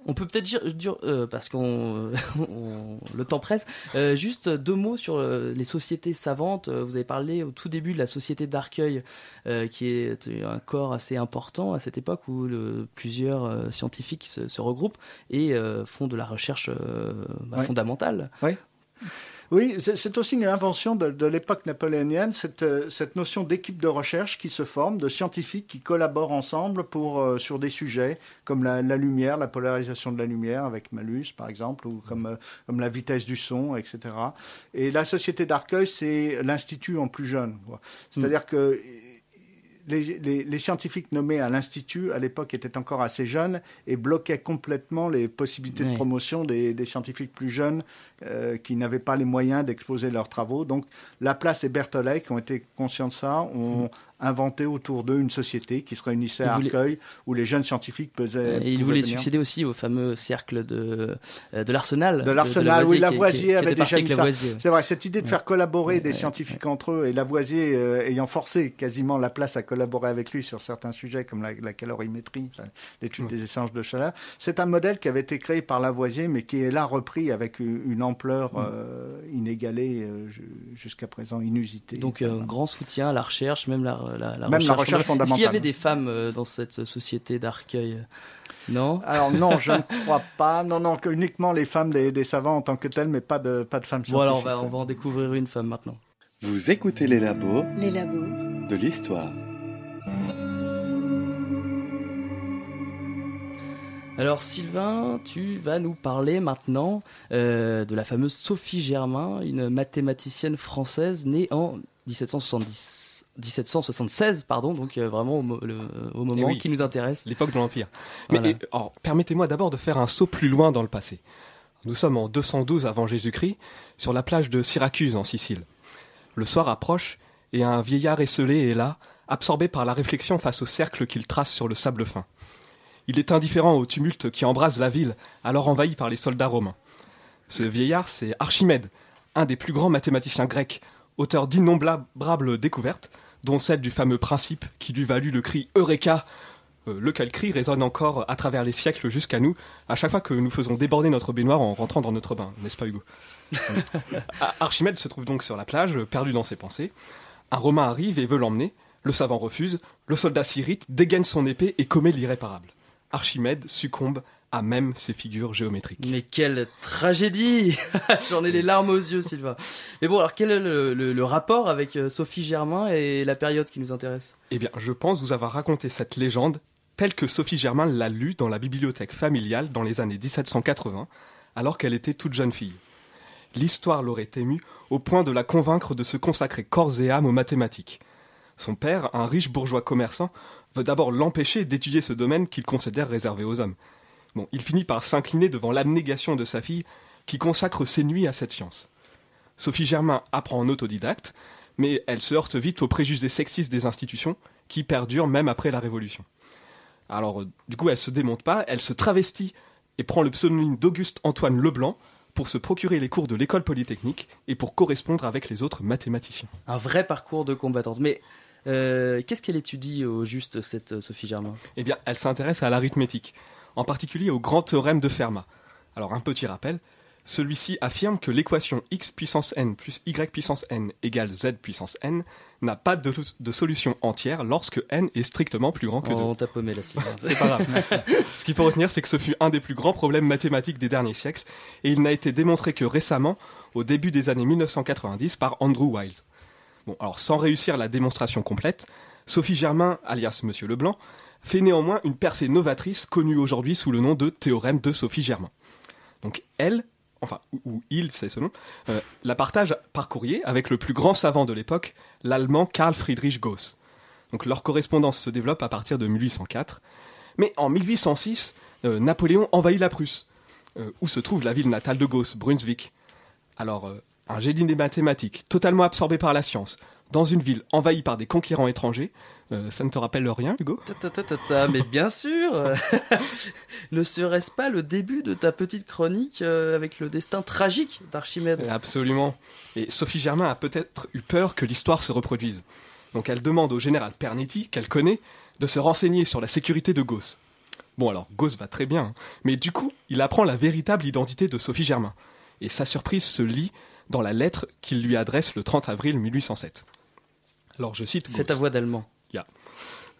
On peut peut-être dire, dire, euh, parce qu'on on- le temps presse, euh, juste deux mots sur euh, les sociétés savantes. Vous avez parlé au tout début de la société d'Arcueil, qui est un corps assez important à cette époque où le- plusieurs scientifiques se, se regroupent et font de la recherche bah, Ouais. fondamentale. Oui, c'est aussi une invention de, de l'époque napoléonienne, cette, euh, cette notion d'équipe de recherche qui se forme, de scientifiques qui collaborent ensemble pour, euh, sur des sujets comme la, la lumière, la polarisation de la lumière avec Malus par exemple, ou comme, euh, comme la vitesse du son, etc. Et la Société d'Arcueil, c'est l'institut en plus jeune. C'est-à-dire que les, les- les scientifiques nommés à l'institut à l'époque étaient encore assez jeunes et bloquaient complètement les possibilités de promotion des, des scientifiques plus jeunes euh, qui n'avaient pas les moyens d'exposer leurs travaux. Donc Laplace et Berthollet, qui ont été conscients de ça, ont inventé autour d'eux une société qui se réunissait à Ils voulaient- Arcueil où les jeunes scientifiques pesaient. Et il pouvaient voulait venir. succéder aussi au fameux cercle de, euh, de l'Arsenal. De l'Arsenal, oui, Lavoisier avait déjà dit ça. C'est vrai, cette idée de faire collaborer des scientifiques entre eux et Lavoisier euh, ayant forcé quasiment Laplace à collaborer avec lui sur certains sujets comme la, la calorimétrie, l'étude des échanges de chaleur, c'est un modèle qui avait été créé par Lavoisier mais qui est là repris avec une, ampleur euh, inégalée euh, ju- jusqu'à présent inusitée. Donc euh, un grand soutien à la recherche, même la, la, la Même la recherche, recherche Est-ce qu'il y fondamentale. avait des femmes euh, dans cette société d'Arcueil? Non? Alors non, je ne crois pas. Non, non, que uniquement les femmes des, des savants en tant que telles, mais pas de, pas de femmes Bon alors on scientifiques. va, on va en découvrir une femme maintenant. Vous écoutez les labos Les labos. de l'histoire. Alors Sylvain, tu vas nous parler maintenant euh, de la fameuse Sophie Germain, une mathématicienne française née en 1770, 1776, pardon, donc euh, vraiment au, mo- le- au moment oui. qui nous intéresse. L'époque de l'Empire. Voilà. permettez-moi d'abord de faire un saut plus loin dans le passé. Nous sommes en 212 avant Jésus-Christ, sur la plage de Syracuse en Sicile. Le soir approche et un vieillard esselé est là, absorbé par la réflexion face au cercle qu'il trace sur le sable fin. Il est indifférent au tumulte qui embrase la ville, alors envahie par les soldats romains. Ce vieillard, c'est Archimède, un des plus grands mathématiciens grecs, auteur d'innombrables découvertes, dont celle du fameux principe qui lui valut le cri Eureka euh, lequel cri résonne encore à travers les siècles jusqu'à nous, à chaque fois que nous faisons déborder notre baignoire en rentrant dans notre bain, n'est-ce pas Hugo? Ar- Archimède se trouve donc sur la plage, perdu dans ses pensées. Un Romain arrive et veut l'emmener, le savant refuse, le soldat s'irrite, dégaine son épée et commet l'irréparable. Archimède succombe à même ces figures géométriques. Mais quelle tragédie J'en ai les larmes aux yeux, Sylvain. Mais bon, alors quel est le, le- le rapport avec euh, Sophie Germain et la période qui nous intéresse? Eh bien, je pense vous avoir raconté cette légende telle que Sophie Germain l'a lue dans la bibliothèque familiale dans les années 1780, alors qu'elle était toute jeune fille. L'histoire l'aurait émue au point de la convaincre de se consacrer corps et âme aux mathématiques. Son père, un riche bourgeois commerçant, veut d'abord l'empêcher d'étudier ce domaine qu'il considère réservé aux hommes. Bon, il finit par s'incliner devant l'abnégation de sa fille, qui consacre ses nuits à cette science. Sophie Germain apprend en autodidacte, mais elle se heurte vite aux préjugés sexistes des institutions, qui perdurent même après la Révolution. Alors, du coup, elle se démonte pas, elle se travestit et prend le pseudonyme d'Auguste Antoine Leblanc pour se procurer les cours de l'école polytechnique et pour correspondre avec les autres mathématiciens. Un vrai parcours de combattante. Mais euh, qu'est-ce qu'elle étudie au juste, cette euh, Sophie Germain? Eh bien, elle s'intéresse à l'arithmétique, en particulier au grand théorème de Fermat. Alors, un petit rappel, celui-ci affirme que l'équation x puissance n plus y puissance n égale z puissance n n'a pas de, de solution entière lorsque n est strictement plus grand que 2. Oh, On t'a paumé Sylvain. C'est pas grave. Ce qu'il faut retenir, c'est que ce fut un des plus grands problèmes mathématiques des derniers siècles, et il n'a été démontré que récemment, au début des années 1990, par Andrew Wiles. Bon, alors sans réussir la démonstration complète, Sophie Germain, alias Monsieur Leblanc, fait néanmoins une percée novatrice connue aujourd'hui sous le nom de théorème de Sophie Germain. Donc elle, enfin, ou, il, c'est ce nom, euh, la partage par courrier avec le plus grand savant de l'époque, l'allemand Karl Friedrich Gauss. Donc leur correspondance se développe à partir de 1804. Mais en 1806, euh, Napoléon envahit la Prusse, euh, où se trouve la ville natale de Gauss, Brunswick. Alors, un génie des mathématiques, totalement absorbé par la science, dans une ville envahie par des conquérants étrangers, euh, ça ne te rappelle rien, Hugo? Ta, ta, ta, ta, ta, mais bien sûr Ne serait-ce pas le début de ta petite chronique euh, avec le destin tragique d'Archimède? Absolument. Et Sophie Germain a peut-être eu peur que l'histoire se reproduise. Donc elle demande au général Pernetti, qu'elle connaît, de se renseigner sur la sécurité de Gauss. Bon alors, Gauss va très bien, hein, mais du coup, il apprend la véritable identité de Sophie Germain. Et sa surprise se lit dans la lettre qu'il lui adresse le 30 avril 1807. Alors je cite Gauss. ta voix d'allemand.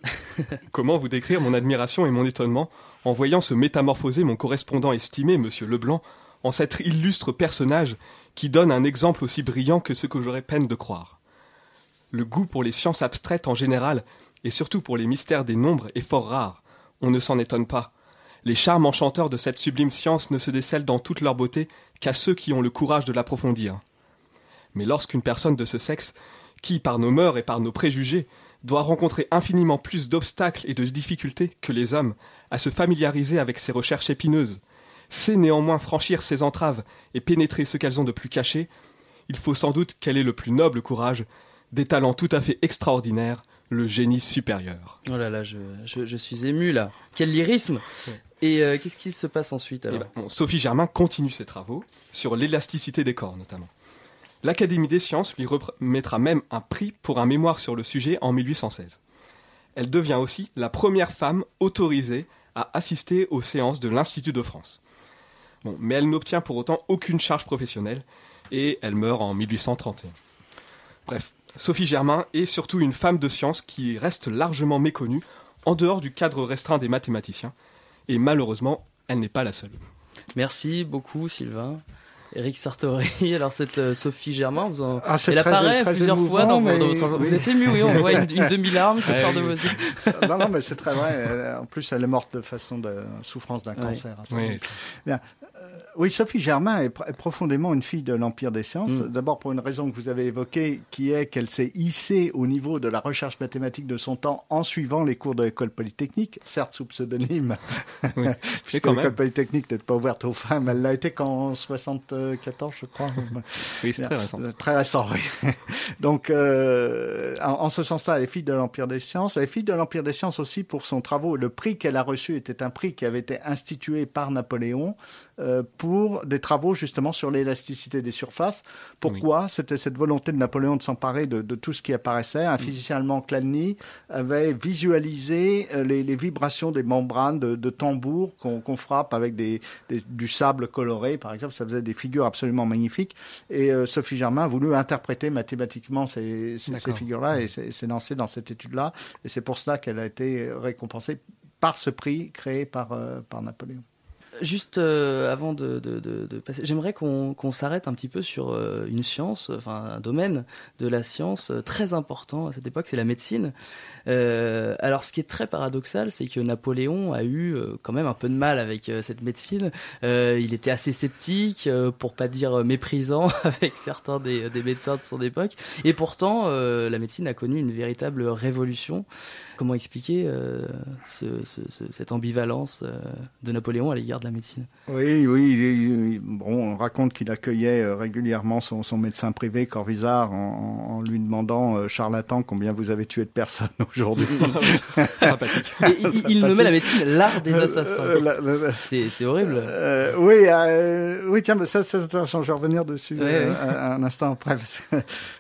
Comment vous décrire mon admiration et mon étonnement en voyant se métamorphoser mon correspondant estimé, Monsieur Leblanc, en cet illustre personnage qui donne un exemple aussi brillant que ce que j'aurais peine de croire. Le goût pour les sciences abstraites en général, et surtout pour les mystères des nombres, est fort rare. On ne s'en étonne pas. Les charmes enchanteurs de cette sublime science ne se décèlent dans toute leur beauté qu'à ceux qui ont le courage de l'approfondir. Mais lorsqu'une personne de ce sexe, qui, par nos mœurs et par nos préjugés, doit rencontrer infiniment plus d'obstacles et de difficultés que les hommes à se familiariser avec ces recherches épineuses, sait néanmoins franchir ces entraves et pénétrer ce qu'elles ont de plus caché, il faut sans doute qu'elle ait le plus noble courage, des talents tout à fait extraordinaires, le génie supérieur. Oh là là, je, je, je suis ému là. Quel lyrisme Ouais. Et euh, qu'est-ce qui se passe ensuite Eh alors ben, bon, Sophie Germain continue ses travaux sur l'élasticité des corps notamment. L'Académie des sciences lui remettra même un prix pour un mémoire sur le sujet en 1816. Elle devient aussi la première femme autorisée à assister aux séances de l'Institut de France. Mais elle n'obtient pour autant aucune charge professionnelle et elle meurt en 1831. Bref, Sophie Germain est surtout une femme de science qui reste largement méconnue en dehors du cadre restreint des mathématiciens et malheureusement, elle n'est pas la seule. Merci beaucoup Sylvain. Eric Sartori, alors cette euh, Sophie Germain, vous en... Ah, elle très- apparaît très plusieurs fois dans, vos- mais- dans votre... oui. Vous êtes ému, oui, on voit une, une demi-larme qui Ouais, sort de vos yeux. non, non, mais c'est très vrai. Elle- En plus, elle est morte de façon de souffrance d'un cancer. ce Oui, Sophie Germain est, pr- est profondément une fille de l'Empire des sciences. Mm. D'abord pour une raison que vous avez évoquée, qui est qu'elle s'est hissée au niveau de la recherche mathématique de son temps en suivant les cours de l'école polytechnique, certes sous pseudonyme, Oui. puisque l'école polytechnique n'était pas ouverte aux femmes. Elle l'a été qu'en 74, je crois. Oui, c'est très récent. Euh, Très récent, oui. Donc, euh, en, en ce sens-là, elle est fille de l'Empire des sciences. Elle est fille de l'Empire des sciences aussi pour son travaux. Le prix qu'elle a reçu était un prix qui avait été institué par Napoléon euh, pour des travaux justement sur l'élasticité des surfaces. Pourquoi C'était cette volonté de Napoléon de s'emparer de, de tout ce qui apparaissait? Un physicien allemand, Chladni, avait visualisé euh, les, les vibrations des membranes de, de tambours qu'on frappe avec des, des- du sable coloré, par exemple. Ça faisait des figures absolument magnifiques. Et euh, Sophie Germain a voulu interpréter mathématiquement ces, ces- ces D'accord. figures-là et s'est s'est lancée dans cette étude-là. Et c'est pour cela qu'elle a été récompensée par ce prix créé par, euh, par Napoléon. Juste euh, avant de, de, de, de passer, j'aimerais qu'on s'arrête un petit peu sur euh, une science, enfin un domaine de la science euh, très important à cette époque, c'est la médecine. Euh, alors, ce qui est très paradoxal, c'est que Napoléon a eu euh, quand même un peu de mal avec euh, cette médecine. Il était assez sceptique, pour pas dire méprisant, avec certains des, des médecins de son époque. Et pourtant, la médecine a connu une véritable révolution. Comment expliquer ce, ce, ce- cette ambivalence de Napoléon à l'égard de la médecine Oui, oui. il- il- bon, on raconte qu'il accueillait euh, régulièrement son, son médecin privé, Corvisart, en, en lui demandant euh, charlatan combien vous avez tué de personnes aujourd'hui. Sympathique. Et il, il nommait la médecine l'art des assassins. Euh, la- la- la- C'est c'est horrible. Euh, oui, euh, oui, tiens, mais ça, ça, ça, je vais revenir dessus euh. Un, un instant après. parce que,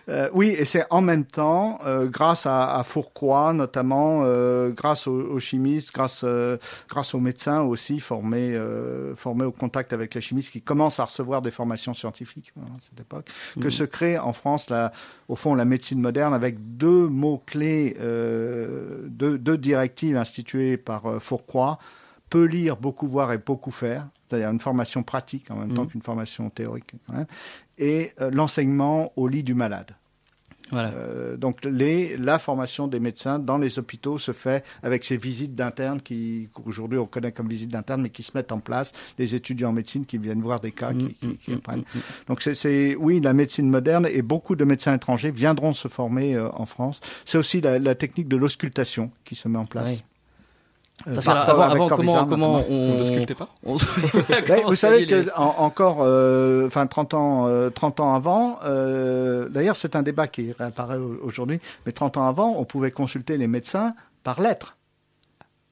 euh, oui, et c'est en même temps, euh, grâce à, à Fourcroy notamment, euh, grâce aux, aux chimistes, grâce, euh, grâce aux médecins aussi formés, euh, formés au contact avec les chimistes, qui commencent à recevoir des formations scientifiques hein, à cette époque, que Mhm. se crée en France, la, au fond, la médecine moderne avec deux mots clés, euh, deux, deux directives instituées par euh, Fourcroy peu lire, beaucoup voir et beaucoup faire, c'est-à-dire une formation pratique en même temps Mhm. qu'une formation théorique, même, et euh, l'enseignement au lit du malade. Voilà. Euh, donc les, la formation des médecins dans les hôpitaux se fait avec ces visites d'internes qui qu'aujourd'hui on connaît comme visites d'internes, mais qui se mettent en place, les étudiants en médecine qui viennent voir des cas, qui, Mm, qui- mm, qui mm, apprennent. mm, mm. Donc c'est- oui la médecine moderne et beaucoup de médecins étrangers viendront se former euh, en France. C'est aussi la, la technique de l'auscultation qui se met en place. Ouais. Euh, Parce par- que avant, avant, comment, Corvisart, comment. On on, ne sculptait pas on comment vous savez est, les- que en- encore, euh, enfin 30 ans, euh, 30 ans avant, euh, d'ailleurs c'est un débat qui réapparaît au- aujourd'hui, mais 30 ans avant, on pouvait consulter les médecins par lettre.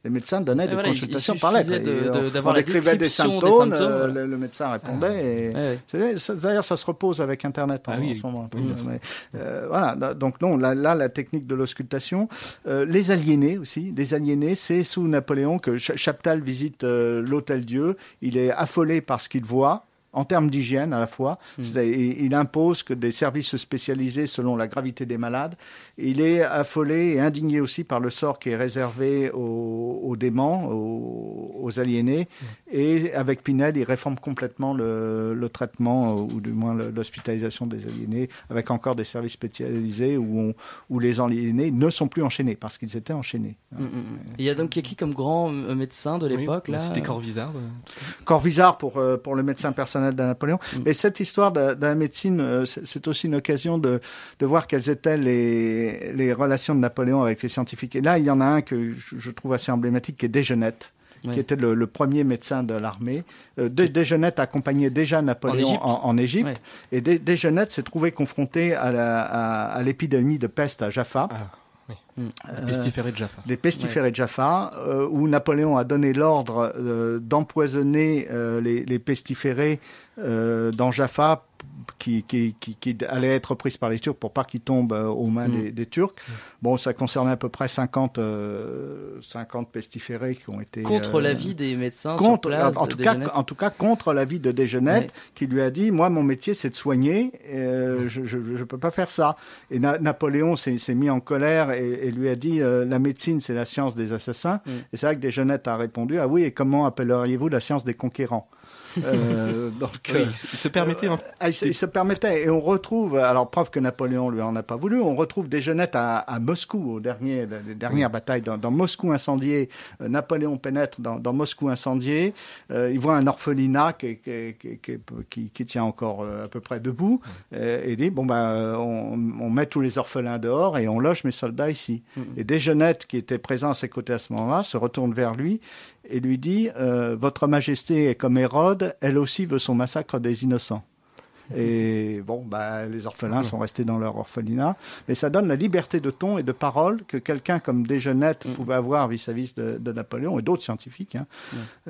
Les médecins donnaient Et des voilà, consultations par lettre. de- de- on- d'avoir on la décrivait des description des symptômes, symptômes, euh, voilà. le, le médecin répondait. Ouais, ouais. c'est- ça- D'ailleurs, ça se repose avec Internet en, Ah oui, en ce moment. oui. Mais, euh, voilà. Donc non, là, là, la technique de l'auscultation, euh, les aliénés aussi. Les aliénés, c'est sous Napoléon que Ch- Chaptal visite euh, l'Hôtel Dieu. Il est affolé par ce qu'il voit. En termes d'hygiène, à la fois, Mm. C'est-à-dire, il, il impose que des services spécialisés selon la gravité des malades. Il est affolé et indigné aussi par le sort qui est réservé aux, aux déments, aux, aux aliénés. Et avec Pinel, il réforme complètement le, le traitement, ou du moins l'hospitalisation des aliénés, avec encore des services spécialisés où, on- où les aliénés ne sont plus enchaînés, parce qu'ils étaient enchaînés. Mm, mm, mm. Il y a donc qui comme grand euh, médecin de l'époque Oui, là C'était euh, Corvisart. euh, Corvisart pour, pour le médecin personnel de Napoléon. Mm. Mais cette histoire de, de la médecine, euh, c'est aussi une occasion de, de voir quelles étaient les, les relations de Napoléon avec les scientifiques. Et là, il y en a un que je, je trouve assez emblématique, qui est Desgenette. Ouais. qui était le, le premier médecin de l'armée. Euh, accompagnait déjà Napoléon Égypte. en, en Égypte. Et Dé- Desgenette s'est trouvé confronté à la- à- à l'épidémie de peste à Jaffa. Ah, oui. Mm. Euh, Pestiféré de Jaffa. des pestiférés de Jaffa, euh, où Napoléon a donné l'ordre euh, d'empoisonner euh, les, les pestiférés dans Jaffa qui, qui, qui, qui allaient être prises par les Turcs pour pas qu'ils tombent euh, aux mains Mm. des, des Turcs. Bon, ça concernait à peu près 50, euh, 50 pestiférés qui ont été... contre euh, l'avis des médecins contre, sur place en, tout cas, en tout cas, contre l'avis de Desgenette, Ouais. qui lui a dit, moi, mon métier, c'est de soigner, euh, je, je peux pas faire ça. Et Na- Napoléon s'est mis en colère et, et lui a dit, euh, la médecine, c'est la science des assassins. Mm. Et c'est vrai que Desgenette a répondu, ah oui, et comment appelleriez-vous la science des conquérants? Euh, donc, Oui, euh, il, se- permettait. hein. ah, il, se, il se permettait. Et on retrouve, alors preuve que Napoléon lui en a pas voulu, on retrouve des jeunettes à, à Moscou, au dernier, les dernières batailles dans, dans Moscou incendié. Euh, Napoléon pénètre dans, dans Moscou incendié. Euh, il voit un orphelinat qui, qui, qui, qui, qui- qui tient encore euh, à peu près debout. Euh, et il dit, bon, ben, on, on met tous les orphelins dehors et on loge mes soldats ici. Et des jeunettes qui étaient présents à ses côtés à ce moment-là se retournent vers lui et lui dit euh, Votre Majesté est comme Hérode, elle aussi veut son massacre des innocents. Et bon, bah, les orphelins sont restés dans leur orphelinat. Mais ça donne la liberté de ton et de parole que quelqu'un comme Desgenette Mm. pouvait avoir vis-à-vis de, de Napoléon et d'autres scientifiques, hein.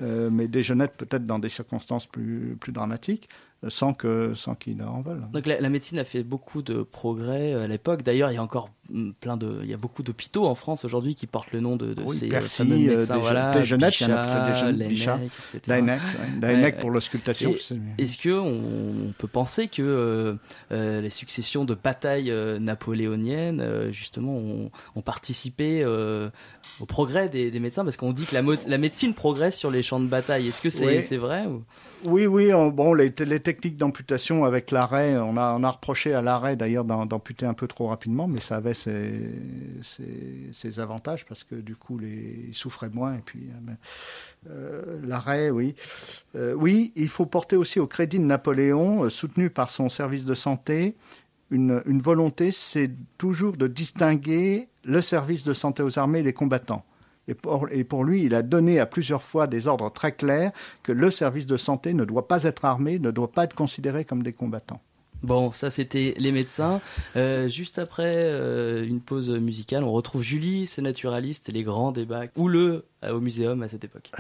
Euh, mais Desgenette peut-être dans des circonstances plus, plus dramatiques. Sans que sans qu'ils en veulent. Donc la, la, médecine a fait beaucoup de progrès à l'époque. D'ailleurs, il y a encore plein de, il y a beaucoup d'hôpitaux en France aujourd'hui qui portent le nom de, de oui, ces Percy, fameux médecins. des, voilà, des jeunettes, Laennec, pour l'auscultation. Est-ce que on, on, peut penser que euh, euh, les successions de batailles euh, napoléoniennes, euh, justement, ont, ont participé euh, au progrès des, des médecins? Parce qu'on dit que la, la, médecine progresse sur les champs de bataille. Est-ce que c'est oui. vrai ou... Oui, oui. On, bon, les, techniques d'amputation avec l'arrêt, on a, reproché à l'arrêt d'ailleurs d'amputer un peu trop rapidement, mais ça avait ses, avantages parce que du coup, ils souffraient moins. Et puis, euh, l'arrêt, oui. Euh, oui, il faut porter aussi au crédit de Napoléon, euh, soutenu par son service de santé, une, une volonté, c'est toujours de distinguer le service de santé aux armées et les combattants. Et pour, lui, il a donné à plusieurs fois des ordres très clairs que le service de santé ne doit pas être armé, ne doit pas être considéré comme des combattants. Bon, ça c'était les médecins. Euh, juste après euh, une pause musicale, on retrouve Julie, ses naturalistes et les grands débats houleux au muséum à cette époque.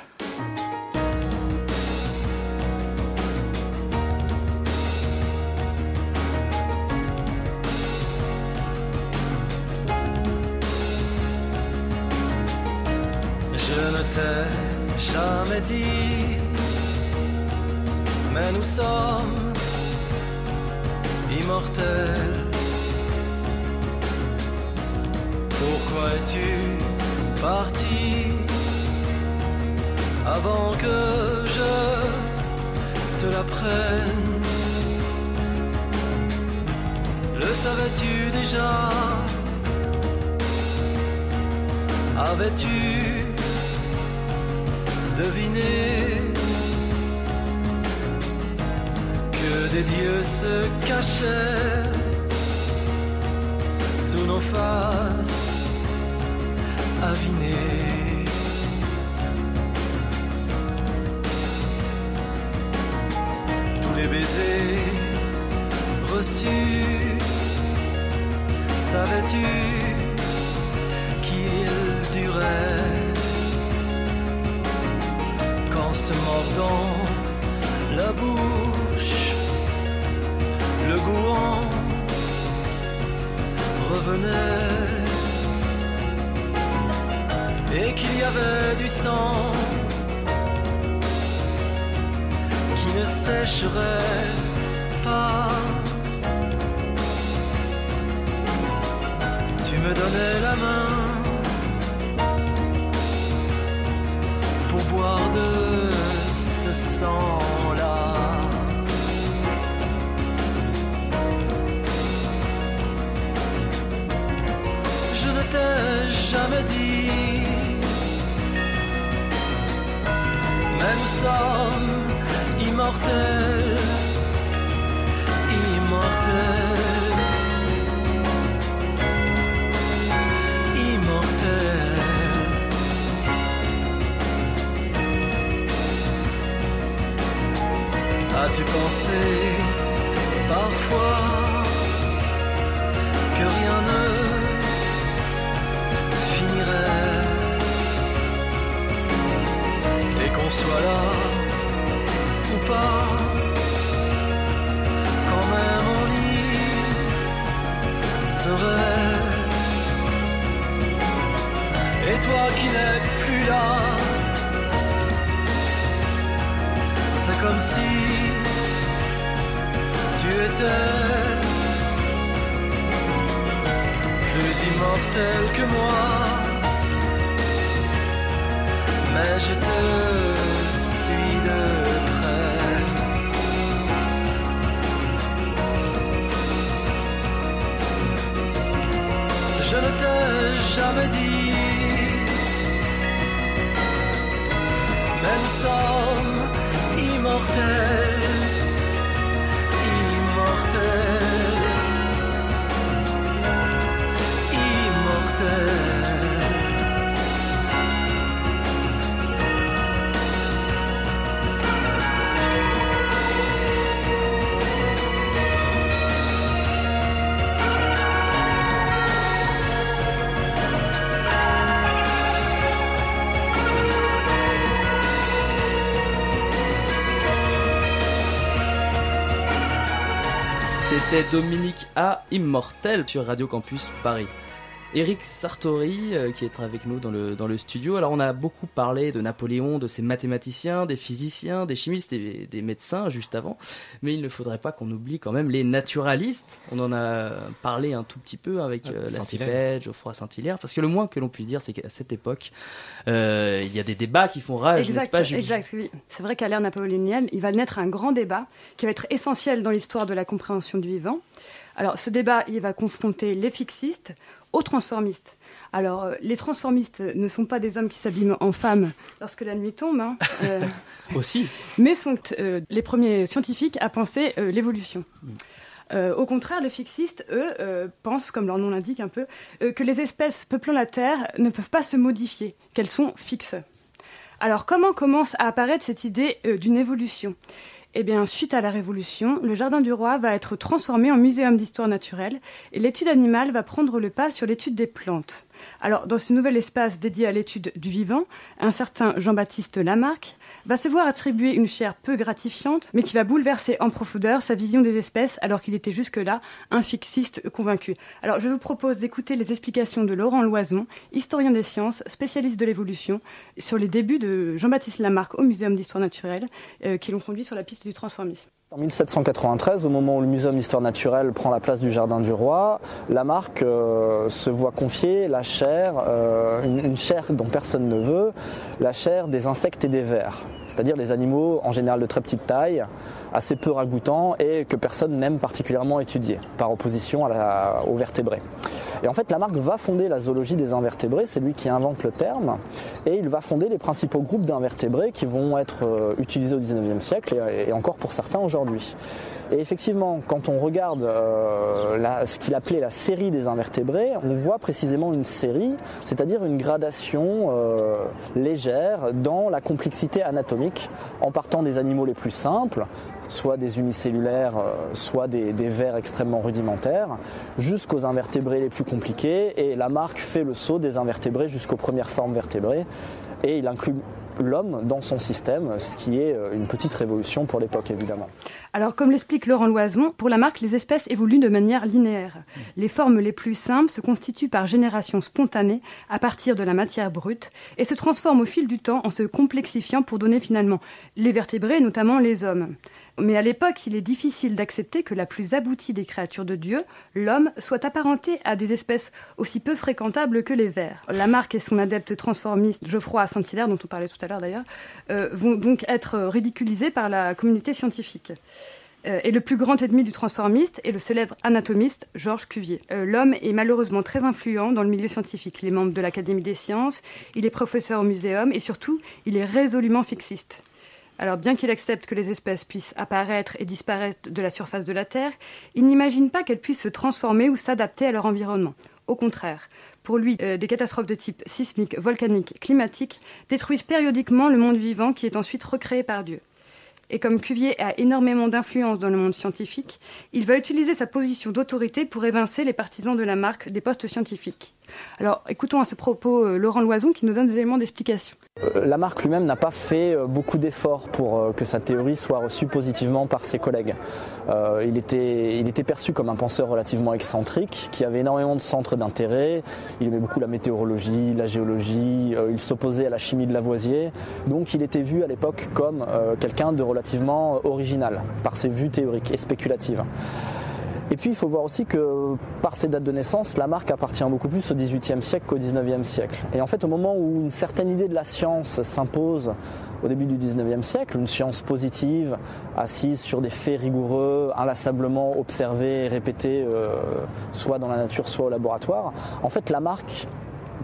Je ne t'ai jamais dit, mais nous sommes immortels. Pourquoi es-tu parti avant que je te l'apprenne? Le savais-tu déjà? Avais-tu deviné que des dieux se cachaient sous nos faces avinées. Tous les baisers reçus, savais-tu mordant la bouche, le goût revenait et qu'il y avait du sang qui ne sécherait pas. Tu me donnais la main pour boire de Je ne t'ai jamais dit, mais nous sommes immortels. As-tu pensé parfois que rien ne finirait? Et qu'on soit là ou pas quand même on y serait. Et toi qui n'es plus là c'est comme si plus immortel que moi. Mais je te suis de près. Je ne t'ai jamais dit, mais nous sommes immortel, C'était Dominique A. Immortel sur Radio Campus Paris. Eric Sartori euh, qui est avec nous dans le, dans le studio. Alors on a beaucoup parlé de Napoléon, de ses mathématiciens, des physiciens, des chimistes et des médecins juste avant, mais il ne faudrait pas qu'on oublie quand même les naturalistes. On en a parlé un tout petit peu avec euh, la Cipède, Geoffroy Saint-Hilaire, parce que le moins que l'on puisse dire c'est qu'à cette époque, euh, il y a des débats qui font rage, n'est-ce pas Julie? Exact, oui. C'est vrai qu'à l'ère napoléonienne, il va naître un grand débat qui va être essentiel dans l'histoire de la compréhension du vivant. Alors, ce débat, il va confronter les fixistes aux transformistes. Alors, euh, les transformistes ne sont pas des hommes qui s'abîment en femmes lorsque la nuit tombe. Hein, euh, Aussi. Mais sont euh, les premiers scientifiques à penser l'évolution. au contraire, les fixistes, eux, pensent, comme leur nom l'indique un peu, que les espèces peuplant la Terre ne peuvent pas se modifier, qu'elles sont fixes. Alors, comment commence à apparaître cette idée d'une évolution? Eh bien, suite à la Révolution, le Jardin du Roi va être transformé en muséum d'histoire naturelle et l'étude animale va prendre le pas sur l'étude des plantes. Alors, dans ce nouvel espace dédié à l'étude du vivant, un certain Jean-Baptiste Lamarck va se voir attribuer une chair peu gratifiante, mais qui va bouleverser en profondeur sa vision des espèces, alors qu'il était jusque-là un fixiste convaincu. Alors, je vous propose d'écouter les explications de Laurent Loison, historien des sciences, spécialiste de l'évolution, sur les débuts de Jean-Baptiste Lamarck au Muséum d'histoire naturelle, euh, qui l'ont conduit sur la piste du transformisme. En 1793, au moment où le Muséum d'histoire naturelle prend la place du Jardin du Roi, Lamarck euh, se voit confier la chair, euh, une, chair dont personne ne veut, la chair des insectes et des vers, c'est-à-dire les animaux en général de très petite taille, assez peu ragoûtants et que personne n'aime particulièrement étudier, par opposition aux vertébrés. Et en fait, Lamarck va fonder la zoologie des invertébrés, c'est lui qui invente le terme, et il va fonder les principaux groupes d'invertébrés qui vont être euh, utilisés au XIXe siècle et encore pour certains aujourd'hui. Et effectivement, quand on regarde euh, ce qu'il appelait la série des invertébrés, on voit précisément une série, c'est-à-dire une gradation euh, légère dans la complexité anatomique, en partant des animaux les plus simples, soit des unicellulaires, euh, soit des, vers extrêmement rudimentaires, jusqu'aux invertébrés les plus compliqués. Et Lamarck fait le saut des invertébrés jusqu'aux premières formes vertébrées. Et il inclut l'homme dans son système, ce qui est euh, une petite révolution pour l'époque évidemment. Alors comme l'explique Laurent Loison, pour Lamarck, les espèces évoluent de manière linéaire. Les formes les plus simples se constituent par génération spontanée à partir de la matière brute et se transforment au fil du temps en se complexifiant pour donner finalement les vertébrés, notamment les hommes. Mais à l'époque, il est difficile d'accepter que la plus aboutie des créatures de Dieu, l'homme, soit apparenté à des espèces aussi peu fréquentables que les vers. Lamarck et son adepte transformiste Geoffroy Saint-Hilaire, dont on parlait tout à l'heure d'ailleurs, euh, vont donc être ridiculisés par la communauté scientifique. Euh, et le plus grand ennemi du transformiste est le célèbre anatomiste Georges Cuvier. Euh, l'homme est malheureusement très influent dans le milieu scientifique. Il est membre de l'Académie des sciences, il est professeur au muséum et surtout, il est résolument fixiste. Alors bien qu'il accepte que les espèces puissent apparaître et disparaître de la surface de la Terre, il n'imagine pas qu'elles puissent se transformer ou s'adapter à leur environnement. Au contraire, pour lui, euh, des catastrophes de type sismique, volcanique, climatique détruisent périodiquement le monde vivant qui est ensuite recréé par Dieu. Et comme Cuvier a énormément d'influence dans le monde scientifique, il va utiliser sa position d'autorité pour évincer les partisans de la marque des postes scientifiques. Alors écoutons à ce propos euh, Laurent Loison qui nous donne des éléments d'explication. Euh, Lamarck lui-même n'a pas fait euh, beaucoup d'efforts pour que sa théorie soit reçue positivement par ses collègues. il, était, il était perçu comme un penseur relativement excentrique, qui avait énormément de centres d'intérêt. Il aimait beaucoup la météorologie, la géologie, il s'opposait à la chimie de Lavoisier. Donc il était vu à l'époque comme quelqu'un de relativement original par ses vues théoriques et spéculatives. Et puis il faut voir aussi que par ces dates de naissance, la marque appartient beaucoup plus au XVIIIe siècle qu'au XIXe siècle. Et en fait, au moment où une certaine idée de la science s'impose au début du XIXe siècle, une science positive, assise sur des faits rigoureux, inlassablement observés et répétés, euh, soit dans la nature, soit au laboratoire, en fait, la marque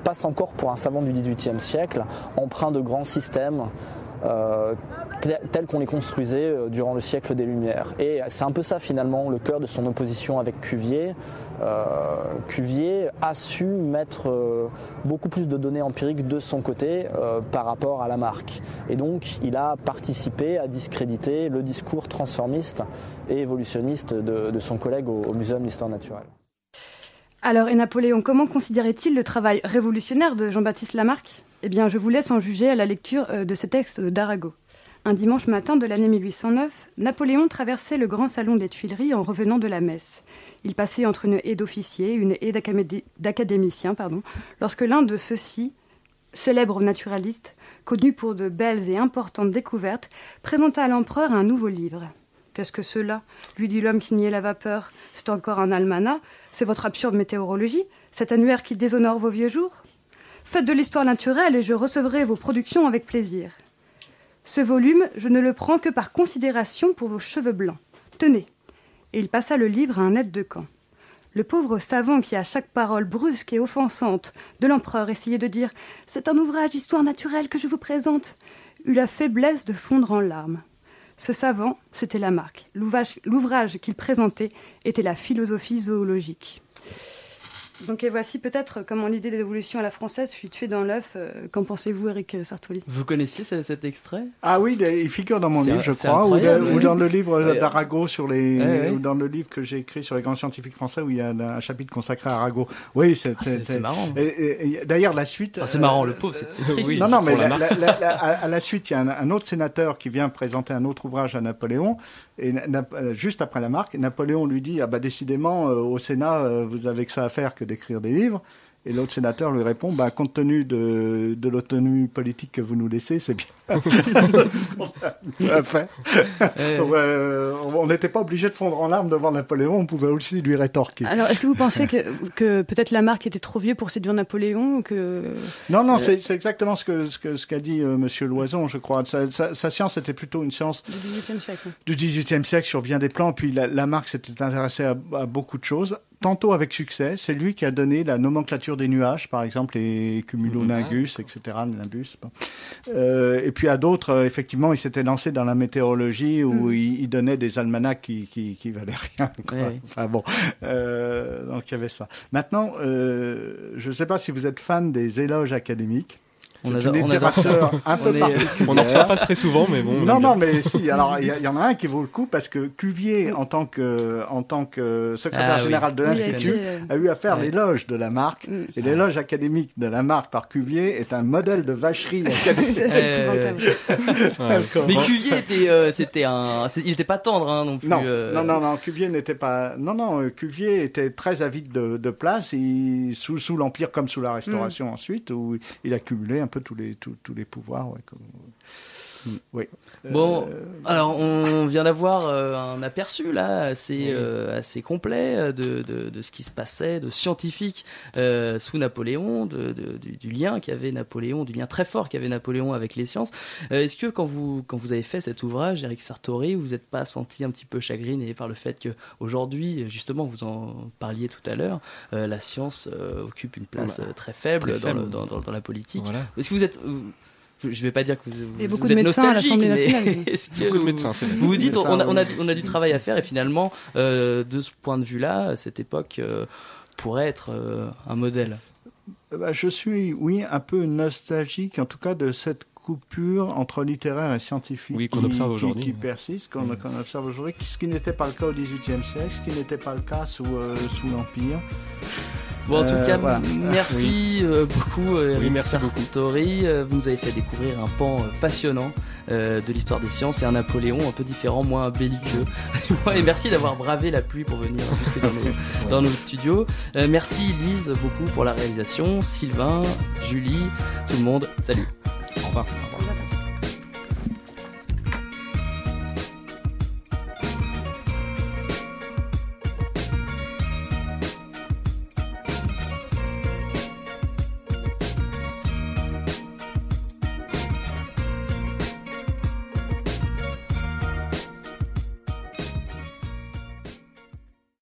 passe encore pour un savant du XVIIIe siècle, empreint de grands systèmes, euh, tels qu'on les construisait euh, durant le siècle des Lumières. Et c'est un peu ça finalement le cœur de son opposition avec Cuvier. Euh, Cuvier a su mettre beaucoup plus de données empiriques de son côté par rapport à la marque. Et donc il a participé à discréditer le discours transformiste et évolutionniste de, son collègue au, au Muséum d'histoire naturelle. Alors, et Napoléon, comment considérait-il le travail révolutionnaire de Jean-Baptiste Lamarck eh bien, je vous laisse en juger à la lecture euh, de ce texte d'Arago. Un dimanche matin de l'année 1809, Napoléon traversait le grand salon des Tuileries en revenant de la messe. Il passait entre une haie d'officiers et une haie d'académiciens, pardon, lorsque l'un de ceux-ci, célèbre naturaliste, connu pour de belles et importantes découvertes, présenta à l'empereur un nouveau livre. Qu'est-ce que cela? lui dit l'homme qui niait la vapeur. C'est encore un almanach? C'est votre absurde météorologie? Cet annuaire qui déshonore vos vieux jours? Faites de l'histoire naturelle et je recevrai vos productions avec plaisir. Ce volume, je ne le prends que par considération pour vos cheveux blancs. Tenez. Et il passa le livre à un aide de camp. Le pauvre savant qui, à chaque parole brusque et offensante de l'empereur, essayait de dire C'est un ouvrage d'histoire naturelle que je vous présente, eut la faiblesse de fondre en larmes. Ce savant, c'était Lamarck. L'ouvrage qu'il présentait était la philosophie zoologique. Donc et voici peut-être comment l'idée d'évolution à la française fut tuée dans l'œuf. Euh, qu'en pensez-vous, Eric Sartoli? Vous connaissiez cet extrait? Ah oui, il figure dans mon livre, je crois, ou, dans le livre d'Arago sur les, ou dans le livre que j'ai écrit sur les grands scientifiques français où il y a un, chapitre consacré à Arago. Oui, c'est ah, marrant. D'ailleurs, la suite. c'est marrant, le pauvre, c'est triste. non, non, mais à, la suite, il y a un, autre sénateur qui vient présenter un autre ouvrage à Napoléon et euh, juste après la marque, Napoléon lui dit Ah bah décidément, euh, au Sénat, euh, vous avez que ça à faire que d'écrire des livres. Et l'autre sénateur lui répond bah, compte tenu de, de l'autonomie politique que vous nous laissez, c'est bien. enfin, on n'était pas obligé de fondre en larmes devant Napoléon, on pouvait aussi lui rétorquer. Alors, est-ce que vous pensez que, que peut-être Lamarck était trop vieux pour séduire Napoléon que... Non, non, c'est exactement ce qu'a ce que, ce qu'a dit euh, Monsieur Loison, je crois. Sa, sa, science était plutôt une science du XVIIIe siècle. Du XVIIIe siècle sur bien des plans. Puis Lamarck s'était intéressé à, à beaucoup de choses tantôt avec succès. C'est lui qui a donné la nomenclature des nuages, par exemple, les cumulonimbus, etc., nimbus. Euh, et puis à d'autres, euh, effectivement, il s'était lancé dans la météorologie où mm. il, donnait des almanachs qui, qui, qui valaient rien. Enfin bon, euh, donc il y avait ça. Maintenant, euh, je ne sais pas si vous êtes fan des éloges académiques. On a, une littérature un peu particulière. On n'en reçoit pas très souvent, mais bon. Non, non, mais si. Alors, il y, en a un qui vaut le coup parce que Cuvier, en tant que, en tant que secrétaire ah général de l'Institut, a eu à faire l'éloge de la marque. Mm. Et l'éloge académique de la marque par Cuvier est un modèle de vacherie académique. mais Cuvier était, euh, c'était un, il n'était pas tendre hein, non plus. Non, euh. non, non, non, Cuvier n'était pas. Non, non, euh, Cuvier était très avide de, de place. Il, sous, sous l'Empire comme sous la Restauration mm. ensuite, où il accumulait un peu tous les, tous, tous les pouvoirs. Ouais, comme... Mm. Oui. Bon, euh, alors on vient d'avoir euh, un aperçu là assez, euh, assez complet de, de, de, ce qui se passait, de scientifique sous Napoléon, de, du, lien qu'avait Napoléon, du lien très fort qu'avait Napoléon avec les sciences. Est-ce que quand vous, quand vous avez fait cet ouvrage, Eric Sartori, vous n'êtes pas senti un petit peu chagriné par le fait que aujourd'hui, justement, vous en parliez tout à l'heure, la science occupe une place très faible, dans, Dans, dans, la politique? Est-ce que vous êtes je vais pas dire que vous, et beaucoup de médecins à l'Assemblée nationale. beaucoup de médecins, vous vous dites, on a, on, a, on a, du travail à faire et finalement, euh, de ce point de vue-là, cette époque euh, pourrait être euh, un modèle? Bah, je suis, oui, un peu nostalgique, en tout cas, de cette coupure entre littéraire et scientifique oui, qu'on observe aujourd'hui. Qui, persiste, qu'on observe aujourd'hui, ce qui n'était pas le cas au XVIIIe siècle, ce qui n'était pas le cas sous, sous l'Empire. Bon, en tout cas, euh, merci euh, beaucoup, Eric merci Sartori. Euh, vous nous avez fait découvrir un pan passionnant de l'histoire des sciences et un Napoléon un peu différent, moins belliqueux. et merci d'avoir bravé la pluie pour venir jusque dans nos, dans nos studios. merci Lise beaucoup pour la réalisation, Sylvain, Julie, tout le monde. Salut. Au revoir.